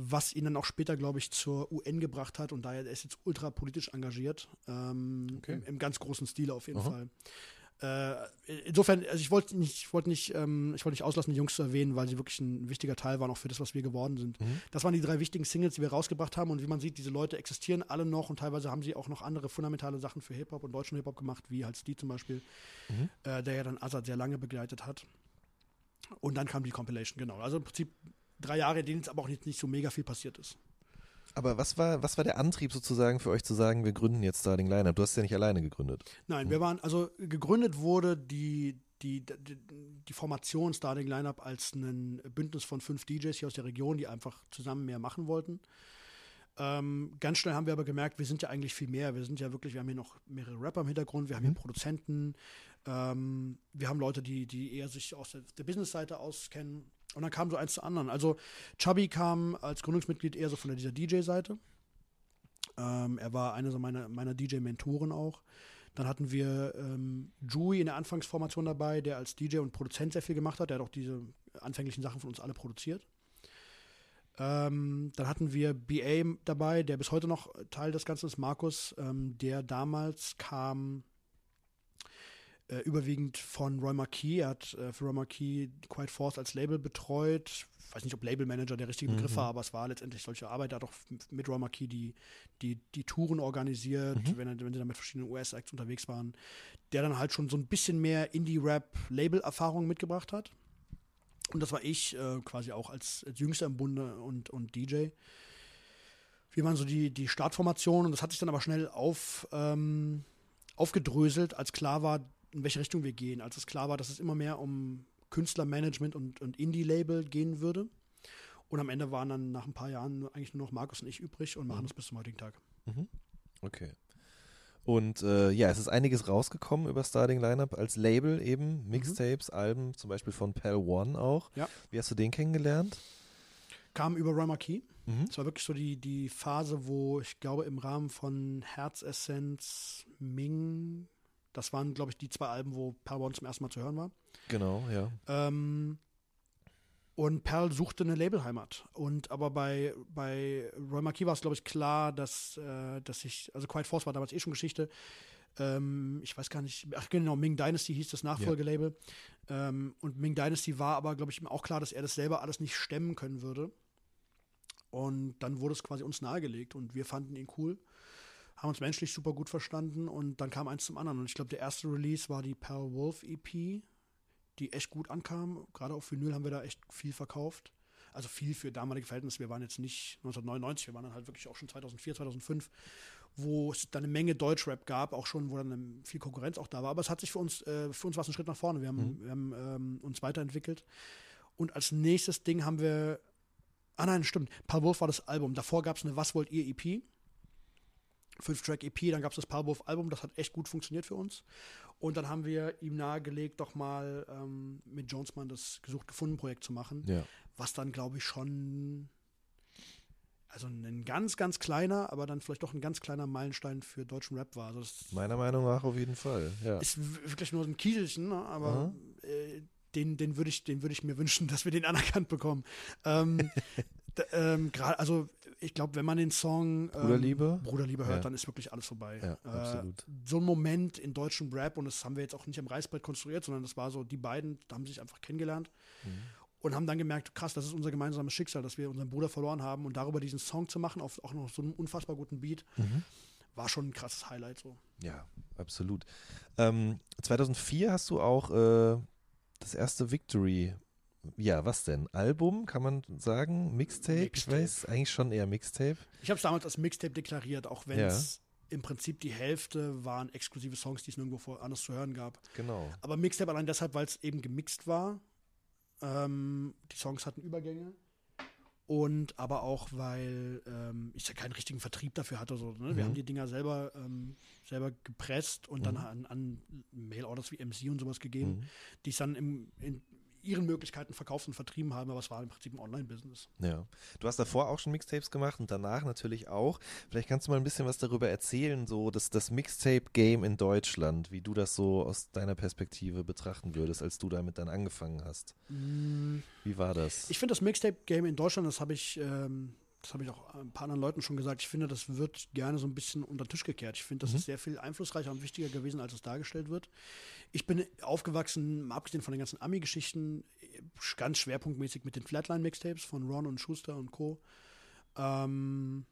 was ihn dann auch später, glaube ich, zur UN gebracht hat und daher er ist jetzt ultra politisch engagiert, ähm, okay. im, im, ganz großen Stil auf jeden Aha. Fall. Äh, insofern, also ich wollte nicht, ich wollte nicht, ähm, ich wollte nicht auslassen, die Jungs zu erwähnen, weil sie wirklich ein wichtiger Teil waren auch für das, was wir geworden sind. Mhm. Das waren die drei wichtigen Singles, die wir rausgebracht haben und wie man sieht, diese Leute existieren alle noch und teilweise haben sie auch noch andere fundamentale Sachen für Hip Hop und deutschen Hip Hop gemacht, wie halt Steve zum Beispiel, mhm. äh, der ja dann Azad sehr lange begleitet hat. Und dann kam die Compilation, genau. Also im Prinzip drei Jahre, in denen es aber auch nicht, nicht so mega viel passiert ist. Aber was war, was war der Antrieb sozusagen für euch zu sagen, wir gründen jetzt Starting Lineup? Du hast ja nicht alleine gegründet. Nein, wir waren, also gegründet wurde die, die, die, die Formation Starting Lineup als ein Bündnis von fünf DJs hier aus der Region, die einfach zusammen mehr machen wollten. Ähm, ganz schnell haben wir aber gemerkt, wir sind ja eigentlich viel mehr. Wir sind ja wirklich, wir haben hier noch mehrere Rapper im Hintergrund, wir haben hier Produzenten, ähm, wir haben Leute, die, die eher sich aus der, der Business-Seite auskennen. Und dann kam so eins zu anderen. Also Chubby kam als Gründungsmitglied eher so von dieser DJ-Seite. Ähm, er war einer so meiner, meiner DJ-Mentoren auch. Dann hatten wir ähm, Jui in der Anfangsformation dabei, der als DJ und Produzent sehr viel gemacht hat. Der hat auch diese anfänglichen Sachen von uns alle produziert. Ähm, dann hatten wir BA dabei, der bis heute noch Teil des Ganzen ist, Markus, ähm, der damals kam äh, überwiegend von Roy Marquis. Er hat äh, für Roy Marquis Quiet Force als Label betreut. Ich weiß nicht, ob Labelmanager der richtige Begriff mhm. war, aber es war letztendlich solche Arbeit. Er hat auch mit Roy Marquis die, die, die Touren organisiert, mhm. wenn, wenn sie dann mit verschiedenen US-Acts unterwegs waren. Der dann halt schon so ein bisschen mehr Indie-Rap-Label-Erfahrung mitgebracht hat. Und das war ich äh, quasi auch als, als Jüngster im Bunde und, und DJ. Wir waren so die, die Startformation und das hat sich dann aber schnell auf, ähm, aufgedröselt, als klar war, in welche Richtung wir gehen. Als es klar war, dass es immer mehr um Künstlermanagement und, und Indie-Label gehen würde. Und am Ende waren dann nach ein paar Jahren eigentlich nur noch Markus und ich übrig und machen mhm. das bis zum heutigen Tag. Mhm. Okay. Und äh, ja, es ist einiges rausgekommen über Starting Lineup als Label eben, mhm. Mixtapes, mhm. Alben, zum Beispiel von Pal One auch. Ja. Wie hast du den kennengelernt? Kam über Roy Marquis. Mhm. Es war wirklich so die, die Phase, wo ich glaube, im Rahmen von Herzessenz, Ming, das waren, glaube ich, die zwei Alben, wo Pal One zum ersten Mal zu hören war. Genau, ja. Ähm, und Perl suchte eine Labelheimat. Und aber bei, bei Roy Marquis war es, glaube ich, klar, dass, äh, dass ich, also Quiet Force war damals eh schon Geschichte. Ähm, ich weiß gar nicht, ach genau, Ming Dynasty hieß das Nachfolgelabel. Ja. Ähm, und Ming Dynasty war aber, glaube ich, ihm auch klar, dass er das selber alles nicht stemmen können würde. Und dann wurde es quasi uns nahegelegt und wir fanden ihn cool, haben uns menschlich super gut verstanden und dann kam eins zum anderen. Und ich glaube, der erste Release war die Pearl Wolf EP die echt gut ankam. Gerade auf Vinyl haben wir da echt viel verkauft. Also viel für damalige Verhältnisse. Wir waren jetzt nicht 1999, wir waren dann halt wirklich auch schon 2004, 2005, wo es dann eine Menge Deutschrap gab, auch schon, wo dann viel Konkurrenz auch da war. Aber es hat sich für uns, äh, für uns war es ein Schritt nach vorne. Wir haben, mhm. wir haben ähm, uns weiterentwickelt. Und als nächstes Ding haben wir, ah nein, stimmt, Paul Wolf war das Album. Davor gab es eine Was wollt ihr EP. Fünf-Track-EP, dann gab es das Palwolf-Album, das hat echt gut funktioniert für uns. Und dann haben wir ihm nahegelegt, doch mal ähm, mit Jonesman das Gesucht-Gefunden-Projekt zu machen, ja. was dann, glaube ich, schon also ein ganz, ganz kleiner, aber dann vielleicht doch ein ganz kleiner Meilenstein für deutschen Rap war. Also Meiner Meinung nach auf jeden Fall, ja. Ist wirklich nur so ein Kieselchen, ne? aber äh, den, den würde ich, würd ich mir wünschen, dass wir den anerkannt bekommen. Ähm, ähm, gerade, also ich glaube, wenn man den Song ähm, Bruderliebe, Bruderliebe hört, ja. dann ist wirklich alles vorbei. Ja, äh, absolut. So ein Moment in deutschem Rap, und das haben wir jetzt auch nicht am Reißbrett konstruiert, sondern das war so, die beiden haben sich einfach kennengelernt mhm. und haben dann gemerkt, krass, das ist unser gemeinsames Schicksal, dass wir unseren Bruder verloren haben und darüber diesen Song zu machen, auf auch noch so einem unfassbar guten Beat. Mhm. War schon ein krasses Highlight so. Ja, absolut. Ähm, 2004 hast du auch äh, das erste Victory ja, was denn? Album, kann man sagen? Mixtape? Mixtape. Ich weiß, eigentlich schon eher Mixtape. Ich habe es damals als Mixtape deklariert, auch wenn es ja. im Prinzip die Hälfte waren exklusive Songs, die es nirgendwo anders zu hören gab. Genau. Aber Mixtape allein deshalb, weil es eben gemixt war. Ähm, die Songs hatten Übergänge. Und aber auch, weil ähm, ich ja keinen richtigen Vertrieb dafür hatte. So, ne? Wir mhm. haben die Dinger selber, ähm, selber gepresst und mhm. dann an, an Mail-Orders wie MC und sowas gegeben, mhm. die es dann im, in, ihren Möglichkeiten verkauft und vertrieben haben, aber es war im Prinzip ein Online-Business. Ja. Du hast davor auch schon Mixtapes gemacht und danach natürlich auch. Vielleicht kannst du mal ein bisschen was darüber erzählen, so das, das Mixtape-Game in Deutschland, wie du das so aus deiner Perspektive betrachten würdest, als du damit dann angefangen hast. Mm. Wie war das? Ich finde das Mixtape-Game in Deutschland, das habe ich ähm, das habe ich auch ein paar anderen Leuten schon gesagt, ich finde, das wird gerne so ein bisschen unter den Tisch gekehrt. Ich finde, das mhm. ist sehr viel einflussreicher und wichtiger gewesen, als es dargestellt wird. Ich bin aufgewachsen, abgesehen von den ganzen Ami-Geschichten, ganz schwerpunktmäßig mit den Flatline-Mixtapes von Ron und Schuster und Co. Ähm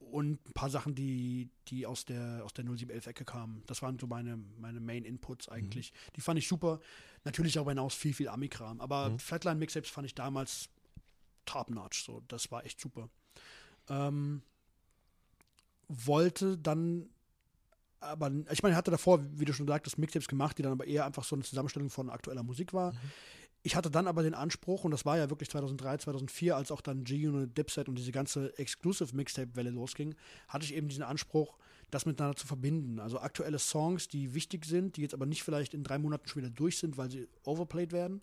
und ein paar Sachen, die, die aus der, aus der 0711-Ecke kamen. Das waren so meine, meine Main-Inputs eigentlich. Mhm. Die fand ich super. Natürlich auch hinaus viel, viel Ami-Kram. Aber mhm. Flatline-Mixtapes fand ich damals top-notch. So, das war echt super. Ähm, wollte dann aber ich meine, er hatte davor, wie du schon sagtest, Mixtapes gemacht, die dann aber eher einfach so eine Zusammenstellung von aktueller Musik war. Mhm. Ich hatte dann aber den Anspruch, und das war ja wirklich 2003, 2004, als auch dann G-Unit, Dipset und diese ganze Exclusive Mixtape-Welle losging, hatte ich eben diesen Anspruch, das miteinander zu verbinden. Also aktuelle Songs, die wichtig sind, die jetzt aber nicht vielleicht in drei Monaten schon wieder durch sind, weil sie overplayed werden,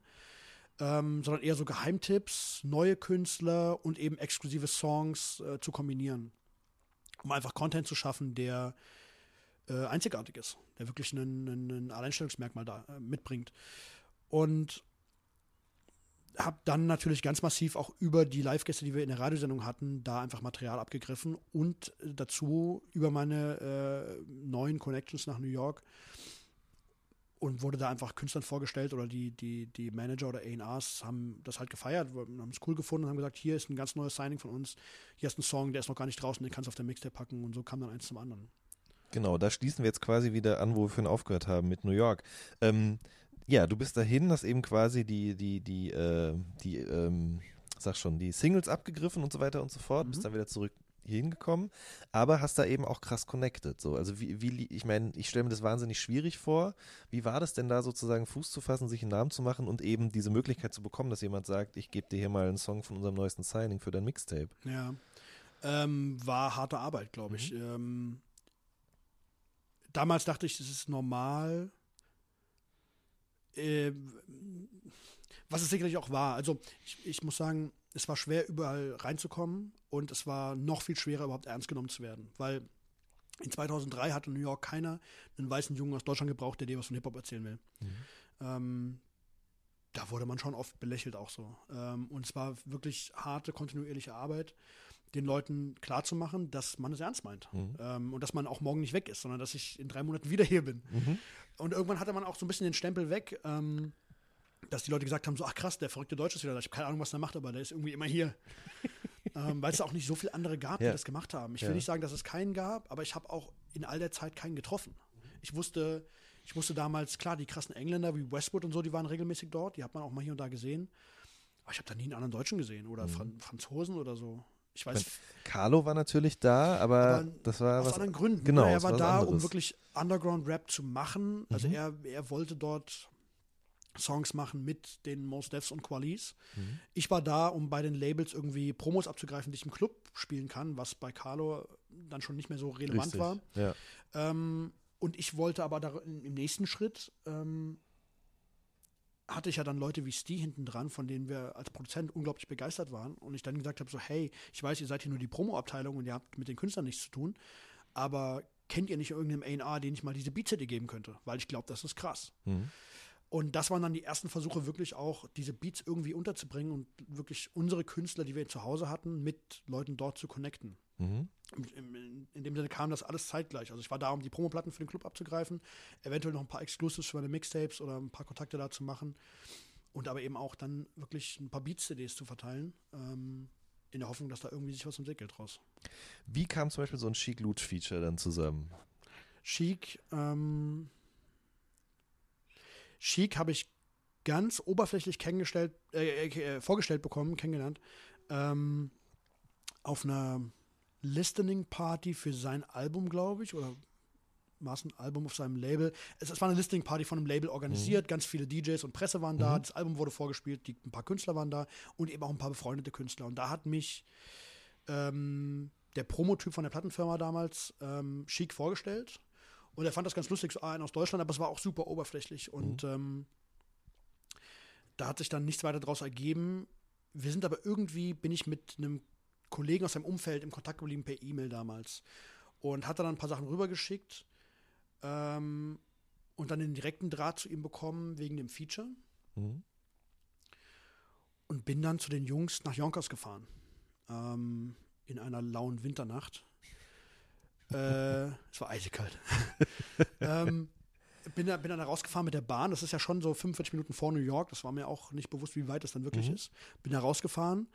ähm, sondern eher so Geheimtipps, neue Künstler und eben exklusive Songs äh, zu kombinieren. Um einfach Content zu schaffen, der äh, einzigartig ist, der wirklich ein Alleinstellungsmerkmal da äh, mitbringt. Und habe dann natürlich ganz massiv auch über die Live-Gäste, die wir in der Radiosendung hatten, da einfach Material abgegriffen und dazu über meine äh, neuen Connections nach New York und wurde da einfach Künstlern vorgestellt oder die, die, die Manager oder A&Rs haben das halt gefeiert, haben es cool gefunden und haben gesagt, hier ist ein ganz neues Signing von uns, hier ist ein Song, der ist noch gar nicht draußen, den kannst du auf der Mixtape packen und so kam dann eins zum anderen. Genau, da schließen wir jetzt quasi wieder an, wo wir vorhin aufgehört haben mit New York. Ähm, ja, du bist dahin, hast eben quasi die, die, die, äh, die, ähm, sag schon, die Singles abgegriffen und so weiter und so fort, mhm. bist dann wieder zurück hingekommen, aber hast da eben auch krass connected. So. Also wie, wie ich meine, ich stelle mir das wahnsinnig schwierig vor. Wie war das denn da sozusagen Fuß zu fassen, sich einen Namen zu machen und eben diese Möglichkeit zu bekommen, dass jemand sagt, ich gebe dir hier mal einen Song von unserem neuesten Signing für dein Mixtape? Ja. Ähm, war harte Arbeit, glaube ich. Mhm. Ähm, damals dachte ich, das ist normal. Äh, was es sicherlich auch war. Also ich, ich muss sagen, es war schwer, überall reinzukommen und es war noch viel schwerer, überhaupt ernst genommen zu werden. Weil in 2003 hatte New York keiner einen weißen Jungen aus Deutschland gebraucht, der dir was von Hip-Hop erzählen will. Mhm. Ähm, da wurde man schon oft belächelt auch so. Ähm, und es war wirklich harte, kontinuierliche Arbeit, den Leuten klarzumachen, dass man es ernst meint. Mhm. Ähm, und dass man auch morgen nicht weg ist, sondern dass ich in drei Monaten wieder hier bin. Mhm. Und irgendwann hatte man auch so ein bisschen den Stempel weg. Ähm, dass die Leute gesagt haben, so, ach krass, der verrückte Deutsche ist wieder da. Ich habe keine Ahnung, was er macht, aber der ist irgendwie immer hier. ähm, Weil es auch nicht so viele andere gab, die ja. das gemacht haben. Ich will ja. nicht sagen, dass es keinen gab, aber ich habe auch in all der Zeit keinen getroffen. Ich wusste, ich wusste damals, klar, die krassen Engländer wie Westwood und so, die waren regelmäßig dort, die hat man auch mal hier und da gesehen. Aber ich habe da nie einen anderen Deutschen gesehen oder mhm. Fran Franzosen oder so. Ich weiß. Carlo war natürlich da, aber, aber das war aus was anderen Gründen. Genau, er war da, anderes. um wirklich Underground Rap zu machen. Also mhm. er, er wollte dort Songs machen mit den Most Devs und Qualis. Mhm. Ich war da, um bei den Labels irgendwie Promos abzugreifen, die ich im Club spielen kann, was bei Carlo dann schon nicht mehr so relevant Richtig. war. Ja. Ähm, und ich wollte aber da, im nächsten Schritt ähm, hatte ich ja dann Leute wie Steve hinten dran, von denen wir als Produzent unglaublich begeistert waren. Und ich dann gesagt habe: so, hey, ich weiß, ihr seid hier nur die Promo-Abteilung und ihr habt mit den Künstlern nichts zu tun, aber kennt ihr nicht irgendeinen A&R, den ich mal diese Beat-CD geben könnte? Weil ich glaube, das ist krass. Mhm. Und das waren dann die ersten Versuche, wirklich auch diese Beats irgendwie unterzubringen und wirklich unsere Künstler, die wir zu Hause hatten, mit Leuten dort zu connecten. Mhm. In, in, dem Sinne kam das alles zeitgleich. Also ich war da, um die Promoplatten für den Club abzugreifen, eventuell noch ein paar Exclusives für meine Mixtapes oder ein paar Kontakte da zu machen und aber eben auch dann wirklich ein paar Beats-CDs zu verteilen, ähm, in der Hoffnung, dass da irgendwie sich was entwickelt draus. Wie kam zum Beispiel so ein Chic-Loot-Feature dann zusammen? Chic, ähm, Chic habe ich ganz oberflächlich kennengestellt, äh, äh, vorgestellt bekommen, kennengelernt, ähm, auf einer Listening Party für sein Album, glaube ich, oder war es ein Album auf seinem Label. Es, es war eine Listening Party von einem Label organisiert, mhm. ganz viele DJs und Presse waren da, mhm. das Album wurde vorgespielt, die, ein paar Künstler waren da und eben auch ein paar befreundete Künstler. Und da hat mich ähm, der Promotyp von der Plattenfirma damals ähm, Chic vorgestellt und er fand das ganz lustig, so einen aus Deutschland, aber es war auch super oberflächlich. Und mhm. ähm, da hat sich dann nichts weiter daraus ergeben. Wir sind aber irgendwie, bin ich mit einem Kollegen aus seinem Umfeld im Kontakt geblieben per E-Mail damals. Und hat dann ein paar Sachen rübergeschickt. Ähm, und dann den direkten Draht zu ihm bekommen wegen dem Feature. Mhm. Und bin dann zu den Jungs nach Yonkers gefahren. Ähm, in einer lauen Winternacht. Äh, es war eisekalt. ähm, bin, da, bin dann rausgefahren mit der Bahn. Das ist ja schon so 45 Minuten vor New York. Das war mir auch nicht bewusst, wie weit das dann wirklich mhm. ist. Bin da rausgefahren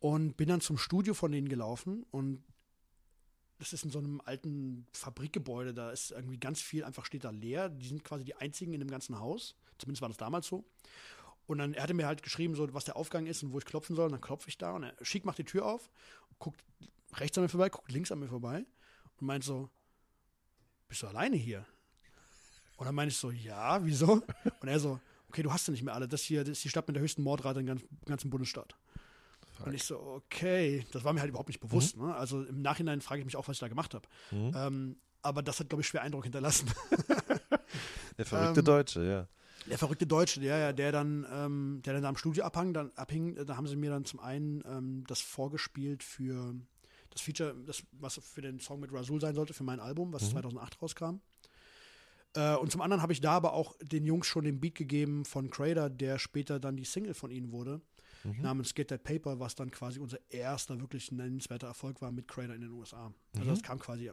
und bin dann zum Studio von denen gelaufen. Und das ist in so einem alten Fabrikgebäude. Da ist irgendwie ganz viel einfach steht da leer. Die sind quasi die einzigen in dem ganzen Haus. Zumindest war das damals so. Und dann, er hatte mir halt geschrieben, so, was der Aufgang ist und wo ich klopfen soll. Und dann klopfe ich da und er schick macht die Tür auf, guckt rechts an mir vorbei, guckt links an mir vorbei und meint so, bist du alleine hier? Und dann meine ich so, ja, wieso? Und er so, okay, du hast ja nicht mehr alle. Das hier das ist die Stadt mit der höchsten Mordrate im ganzen Bundesstaat. Fuck. Und ich so, okay, das war mir halt überhaupt nicht bewusst. Mhm. Ne? Also im Nachhinein frage ich mich auch, was ich da gemacht habe. Mhm. Ähm, aber das hat, glaube ich, schwer Eindruck hinterlassen. der verrückte ähm, Deutsche, ja. Der verrückte Deutsche, der, ja, der dann, ähm, der dann am Studio abhang, dann abhing, da haben sie mir dann zum einen ähm, das vorgespielt für das Feature, das, was für den Song mit Rasul sein sollte, für mein Album, was mhm. 2008 rauskam. Äh, und zum anderen habe ich da aber auch den Jungs schon den Beat gegeben von Crader, der später dann die Single von ihnen wurde, mhm. namens Get That Paper, was dann quasi unser erster wirklich nennenswerter Erfolg war mit Crader in den USA. Also mhm. das kam quasi,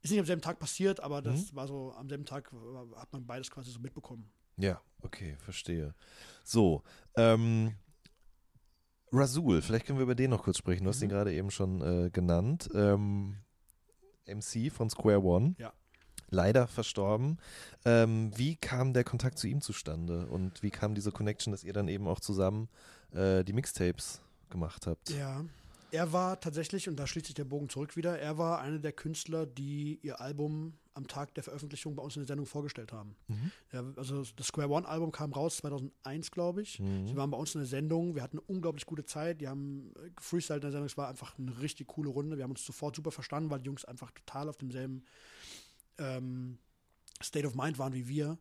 ist nicht am selben Tag passiert, aber das mhm. war so, am selben Tag hat man beides quasi so mitbekommen. Ja, okay, verstehe. So, ähm, Rasul, vielleicht können wir über den noch kurz sprechen. Du hast ihn mhm. gerade eben schon äh, genannt. Ähm, MC von Square One. Ja leider verstorben. Ähm, wie kam der Kontakt zu ihm zustande und wie kam diese Connection, dass ihr dann eben auch zusammen äh, die Mixtapes gemacht habt? Ja, er war tatsächlich, und da schließt sich der Bogen zurück wieder, er war einer der Künstler, die ihr Album am Tag der Veröffentlichung bei uns in der Sendung vorgestellt haben. Mhm. Ja, also das Square One Album kam raus 2001, glaube ich. Mhm. Sie waren bei uns in der Sendung, wir hatten eine unglaublich gute Zeit, die haben gefreestylt in der Sendung, es war einfach eine richtig coole Runde. Wir haben uns sofort super verstanden, weil die Jungs einfach total auf demselben ähm, State of Mind waren wie wir.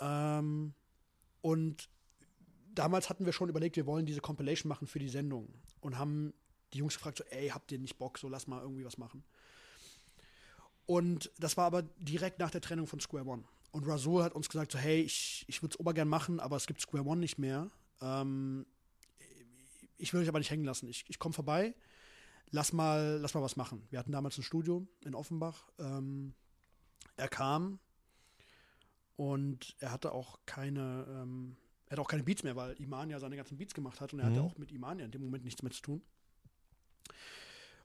Ähm, und damals hatten wir schon überlegt, wir wollen diese Compilation machen für die Sendung und haben die Jungs gefragt, so, ey, habt ihr nicht Bock, so lass mal irgendwie was machen. Und das war aber direkt nach der Trennung von Square One. Und Rasul hat uns gesagt, so, hey, ich, ich würde es obergern machen, aber es gibt Square One nicht mehr. Ähm, ich will euch aber nicht hängen lassen. Ich, ich komme vorbei, lass mal, lass mal was machen. Wir hatten damals ein Studio in Offenbach. Ähm, er kam und er hatte auch keine, ähm, er hatte auch keine Beats mehr, weil Iman ja seine ganzen Beats gemacht hat und er mhm. hatte auch mit Iman ja in dem Moment nichts mehr zu tun.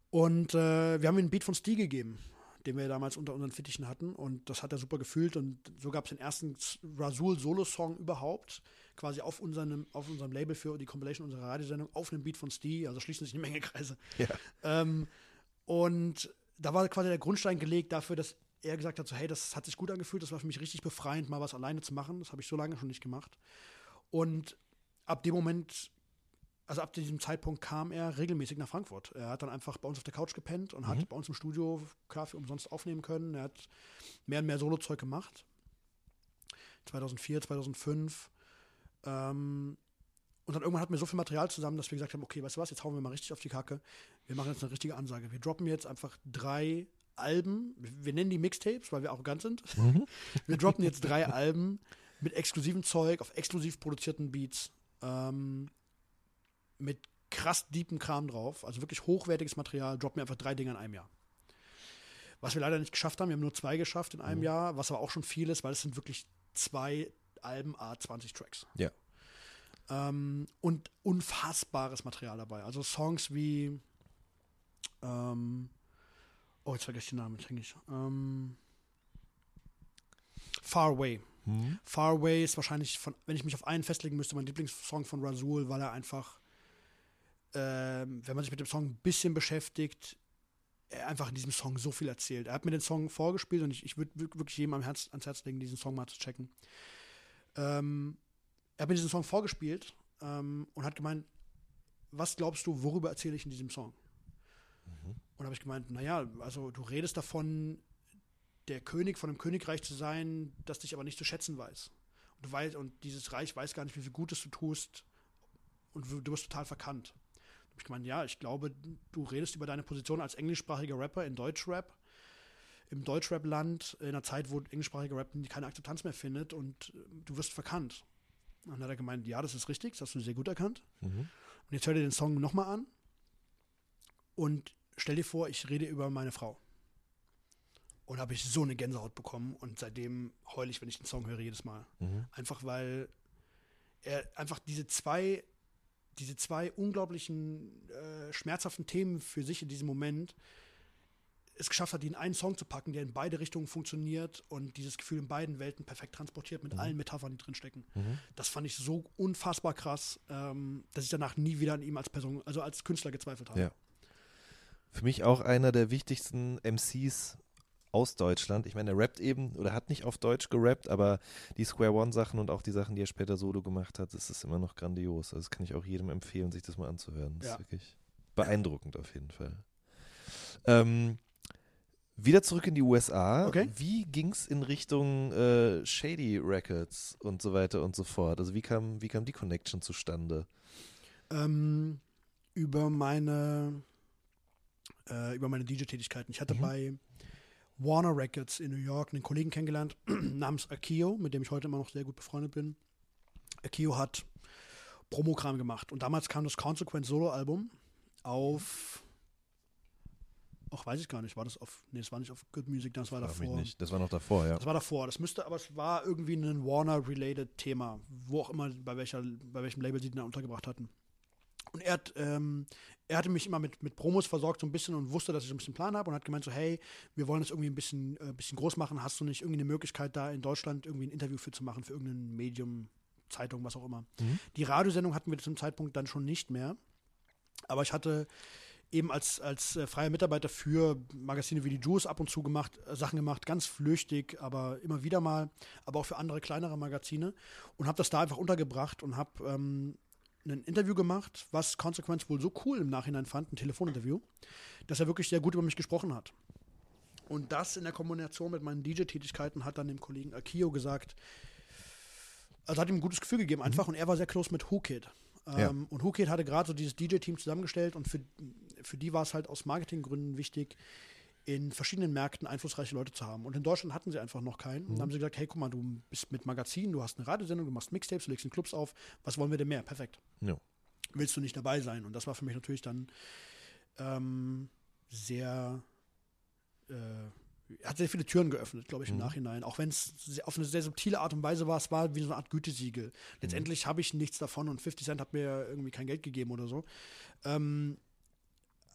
Und äh, wir haben ihm einen Beat von Steve gegeben, den wir damals unter unseren Fittichen hatten und das hat er super gefühlt und so gab es den ersten Rasul Solo-Song überhaupt, quasi auf unserem, auf unserem Label für die Compilation unserer Radiosendung, auf einem Beat von Steve, also schließen sich eine Menge Kreise. Ja. Ähm, und da war quasi der Grundstein gelegt dafür, dass er gesagt hat, so hey, das hat sich gut angefühlt, das war für mich richtig befreiend, mal was alleine zu machen. Das habe ich so lange schon nicht gemacht. Und ab dem Moment, also ab diesem Zeitpunkt kam er regelmäßig nach Frankfurt. Er hat dann einfach bei uns auf der Couch gepennt und mhm. hat bei uns im Studio Kaffee umsonst aufnehmen können. Er hat mehr und mehr Solozeug gemacht. 2004, 2005. Ähm, und dann irgendwann hatten wir so viel Material zusammen, dass wir gesagt haben, okay, weißt du was, jetzt hauen wir mal richtig auf die Kacke. Wir machen jetzt eine richtige Ansage. Wir droppen jetzt einfach drei Alben, wir nennen die Mixtapes, weil wir arrogant sind. Mhm. Wir droppen jetzt drei Alben mit exklusivem Zeug, auf exklusiv produzierten Beats, ähm, mit krass deepen Kram drauf, also wirklich hochwertiges Material, droppen wir einfach drei Dinge in einem Jahr. Was wir leider nicht geschafft haben, wir haben nur zwei geschafft in einem mhm. Jahr, was aber auch schon viel ist, weil es sind wirklich zwei Alben, A 20 Tracks. Ja. Ähm, und unfassbares Material dabei. Also Songs wie ähm, Oh, jetzt vergesse ich den Namen, jetzt hänge ich. Ähm, Far Away. Hm. Far Away ist wahrscheinlich, von, wenn ich mich auf einen festlegen müsste, mein Lieblingssong von Rasul, weil er einfach, ähm, wenn man sich mit dem Song ein bisschen beschäftigt, er einfach in diesem Song so viel erzählt. Er hat mir den Song vorgespielt und ich, ich würde wirklich jedem am Herz, ans Herz legen, diesen Song mal zu checken. Ähm, er hat mir diesen Song vorgespielt ähm, und hat gemeint, was glaubst du, worüber erzähle ich in diesem Song? Mhm. Und habe ich gemeint, naja, also du redest davon, der König von einem Königreich zu sein, das dich aber nicht zu schätzen weiß. Und du weißt, und dieses Reich weiß gar nicht, wie viel Gutes du tust und du wirst total verkannt. Ich gemeint, ja, ich glaube, du redest über deine Position als englischsprachiger Rapper in Deutschrap, im Deutschrap-Land, in einer Zeit, wo englischsprachiger Rap keine Akzeptanz mehr findet und du wirst verkannt. Und dann hat er gemeint, ja, das ist richtig, das hast du sehr gut erkannt. Mhm. Und jetzt hör dir den Song nochmal an. Und stell dir vor, ich rede über meine Frau. Und habe ich so eine Gänsehaut bekommen und seitdem heule ich, wenn ich den Song höre, jedes Mal. Mhm. Einfach weil er einfach diese zwei, diese zwei unglaublichen, äh, schmerzhaften Themen für sich in diesem Moment es geschafft hat, die in einen Song zu packen, der in beide Richtungen funktioniert und dieses Gefühl in beiden Welten perfekt transportiert mit mhm. allen Metaphern, die drinstecken. Mhm. Das fand ich so unfassbar krass, ähm, dass ich danach nie wieder an ihm als Person, also als Künstler gezweifelt habe. Ja. Für mich auch einer der wichtigsten MCs aus Deutschland. Ich meine, er rappt eben oder hat nicht auf Deutsch gerappt, aber die Square One Sachen und auch die Sachen, die er später solo gemacht hat, das ist immer noch grandios. Also das kann ich auch jedem empfehlen, sich das mal anzuhören. Das Ja. ist wirklich beeindruckend auf jeden Fall. Ähm, wieder zurück in die USA. Okay. Wie ging es in Richtung äh, Shady Records und so weiter und so fort? Also wie kam, wie kam die Connection zustande? Ähm, über meine äh, über meine DJ-Tätigkeiten. Ich hatte Mhm. bei Warner Records in New York einen Kollegen kennengelernt namens Akio, mit dem ich heute immer noch sehr gut befreundet bin. Akio hat Promokram gemacht und damals kam das Consequence Solo-Album auf Ach, weiß ich gar nicht. War das auf. Nee, das war nicht auf Good Music, das war Frag davor. nicht. Das war noch davor, ja. Das war davor. Das müsste, aber es war irgendwie ein Warner-related Thema, wo auch immer, bei, welcher, bei welchem Label sie den da untergebracht hatten. Und er, hat, ähm, er hatte mich immer mit, mit Promos versorgt, so ein bisschen und wusste, dass ich so ein bisschen Plan habe und hat gemeint, so, hey, wir wollen das irgendwie ein bisschen, äh, bisschen groß machen. Hast du nicht irgendwie eine Möglichkeit, da in Deutschland irgendwie ein Interview für zu machen, für irgendein Medium, Zeitung, was auch immer. Mhm. Die Radiosendung hatten wir zum Zeitpunkt dann schon nicht mehr. Aber ich hatte eben als, als äh, freier Mitarbeiter für Magazine wie die Juice ab und zu gemacht, äh, Sachen gemacht, ganz flüchtig, aber immer wieder mal, aber auch für andere kleinere Magazine und habe das da einfach untergebracht und habe ähm, ein Interview gemacht, was Consequence wohl so cool im Nachhinein fand, ein Telefoninterview, dass er wirklich sehr gut über mich gesprochen hat. Und das in der Kombination mit meinen DJ-Tätigkeiten hat dann dem Kollegen Akio gesagt, also hat ihm ein gutes Gefühl gegeben einfach und er war sehr close mit Who Kid. Ähm, Ja. Und Who Kid hatte gerade so dieses DJ-Team zusammengestellt und für, für die war es halt aus Marketinggründen wichtig, in verschiedenen Märkten einflussreiche Leute zu haben. Und in Deutschland hatten sie einfach noch keinen. Und dann haben sie gesagt, hey, guck mal, du bist mit Magazin, du hast eine Radiosendung, du machst Mixtapes, du legst in Clubs auf, was wollen wir denn mehr? Perfekt. Ja. Willst du nicht dabei sein? Und das war für mich natürlich dann ähm, sehr äh, hat sehr viele Türen geöffnet, glaube ich, im Mhm. Nachhinein. Auch wenn es auf eine sehr subtile Art und Weise war, es war wie so eine Art Gütesiegel. Letztendlich habe ich nichts davon und 50 Cent hat mir irgendwie kein Geld gegeben oder so. Ähm,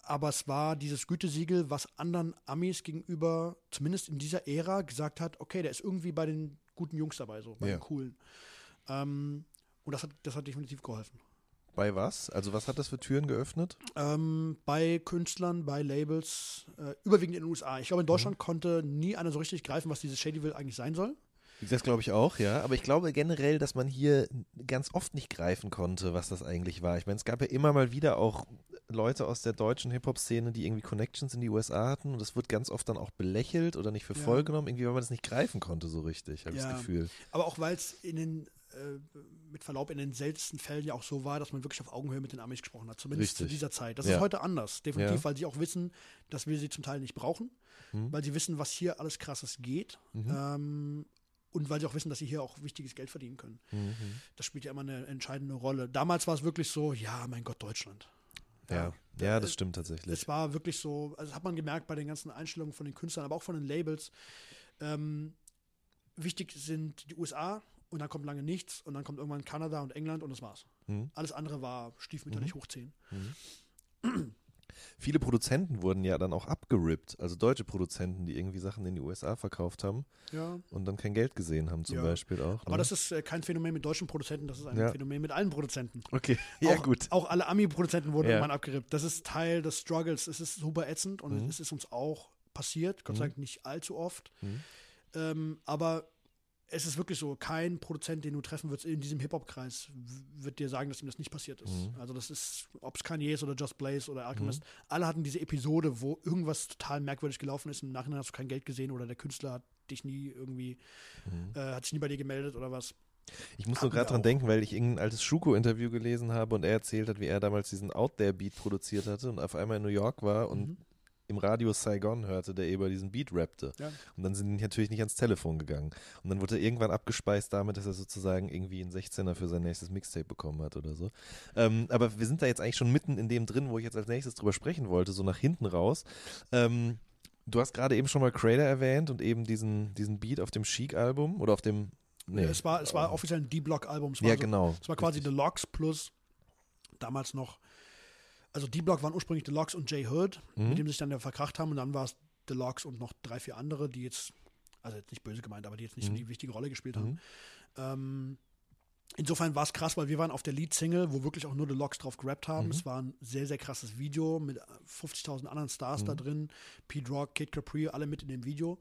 aber es war dieses Gütesiegel, was anderen Amis gegenüber, zumindest in dieser Ära, gesagt hat, okay, der ist irgendwie bei den guten Jungs dabei, so, bei Ja. den coolen. Ähm, und das hat, das hat definitiv geholfen. Bei was? Also was hat das für Türen geöffnet? Ähm, bei Künstlern, bei Labels, äh, überwiegend in den USA. Ich glaube, in Deutschland konnte nie einer so richtig greifen, was dieses Shadyville eigentlich sein soll. Das glaube ich auch, ja. Aber ich glaube generell, dass man hier ganz oft nicht greifen konnte, was das eigentlich war. Ich meine, es gab ja immer mal wieder auch Leute aus der deutschen Hip-Hop-Szene, die irgendwie Connections in die USA hatten und das wird ganz oft dann auch belächelt oder nicht für Ja. voll genommen, irgendwie, weil man das nicht greifen konnte so richtig, habe ich Ja. das Gefühl. Aber auch weil es in den, äh, mit Verlaub, in den seltensten Fällen ja auch so war, dass man wirklich auf Augenhöhe mit den Amis gesprochen hat. Zumindest zu Richtig. dieser Zeit. Das Ja. ist heute anders. Definitiv, weil sie auch wissen, dass wir sie zum Teil nicht brauchen. Mhm. Weil sie wissen, was hier alles krasses geht. Mhm. Ähm, und weil sie auch wissen, dass sie hier auch wichtiges Geld verdienen können. Mhm. Das spielt ja immer eine entscheidende Rolle. Damals war es wirklich so, ja, mein Gott, Deutschland. Ja. ja, das stimmt tatsächlich. Es war wirklich so, also das hat man gemerkt bei den ganzen Einstellungen von den Künstlern, aber auch von den Labels. Ähm, wichtig sind die USA und dann kommt lange nichts und dann kommt irgendwann Kanada und England und das war's. Mhm. Alles andere war stiefmütterlich hochziehen. Viele Produzenten wurden ja dann auch abgerippt, also deutsche Produzenten, die irgendwie Sachen in die USA verkauft haben Ja. und dann kein Geld gesehen haben zum Ja. Beispiel auch. Aber ne? das ist äh, kein Phänomen mit deutschen Produzenten, das ist ein Ja. Phänomen mit allen Produzenten. okay, ja auch, gut. Auch alle Ami-Produzenten wurden irgendwann abgerippt. Das ist Teil des Struggles. Es ist super ätzend und Mhm. es ist uns auch passiert, Gott sei Mhm. Dank nicht allzu oft. Mhm. Ähm, aber es ist wirklich so, kein Produzent, den du treffen wirst in diesem Hip-Hop-Kreis, wird dir sagen, dass ihm das nicht passiert ist. Mhm. Also das ist, ob es Kanye ist oder Just Blaze oder Alchemist, alle hatten diese Episode, wo irgendwas total merkwürdig gelaufen ist. Im Nachhinein hast du kein Geld gesehen oder der Künstler hat dich nie irgendwie, Mhm. äh, hat sich nie bei dir gemeldet oder was. Ich muss Hatten nur gerade dran auch. denken, weil ich irgendein altes Schuko-Interview gelesen habe und er erzählt hat, wie er damals diesen Out There-Beat produziert hatte und auf einmal in New York war und Mhm. Im Radio Saigon hörte, der über diesen Beat rappte. Ja. Und dann sind die natürlich nicht ans Telefon gegangen. Und dann wurde er irgendwann abgespeist damit, dass er sozusagen irgendwie einen 16er für sein nächstes Mixtape bekommen hat oder so. Ähm, aber wir sind da jetzt eigentlich schon mitten in dem drin, wo ich jetzt als nächstes drüber sprechen wollte, so nach hinten raus. Ähm, du hast gerade eben schon mal Crater erwähnt und eben diesen, diesen Beat auf dem Chic-Album oder auf dem. Nee. Es war, es war offiziell ein D-Block-Album. Ja, so- genau. Es war quasi Richtig. Deluxe plus damals noch, also D-Block waren ursprünglich Deluxe und J Hood, Mhm. mit dem sich dann ja verkracht haben und dann war es Deluxe und noch drei, vier andere, die jetzt, also jetzt nicht böse gemeint, aber die jetzt nicht Mhm. so die wichtige Rolle gespielt haben. Ähm, Insofern war es krass, weil wir waren auf der Lead-Single, wo wirklich auch nur The Locks drauf gerappt haben. Mhm. Es war ein sehr, sehr krasses Video mit 50.000 anderen Stars mhm. da drin. Pete Rock, Kid Capri, alle mit in dem Video.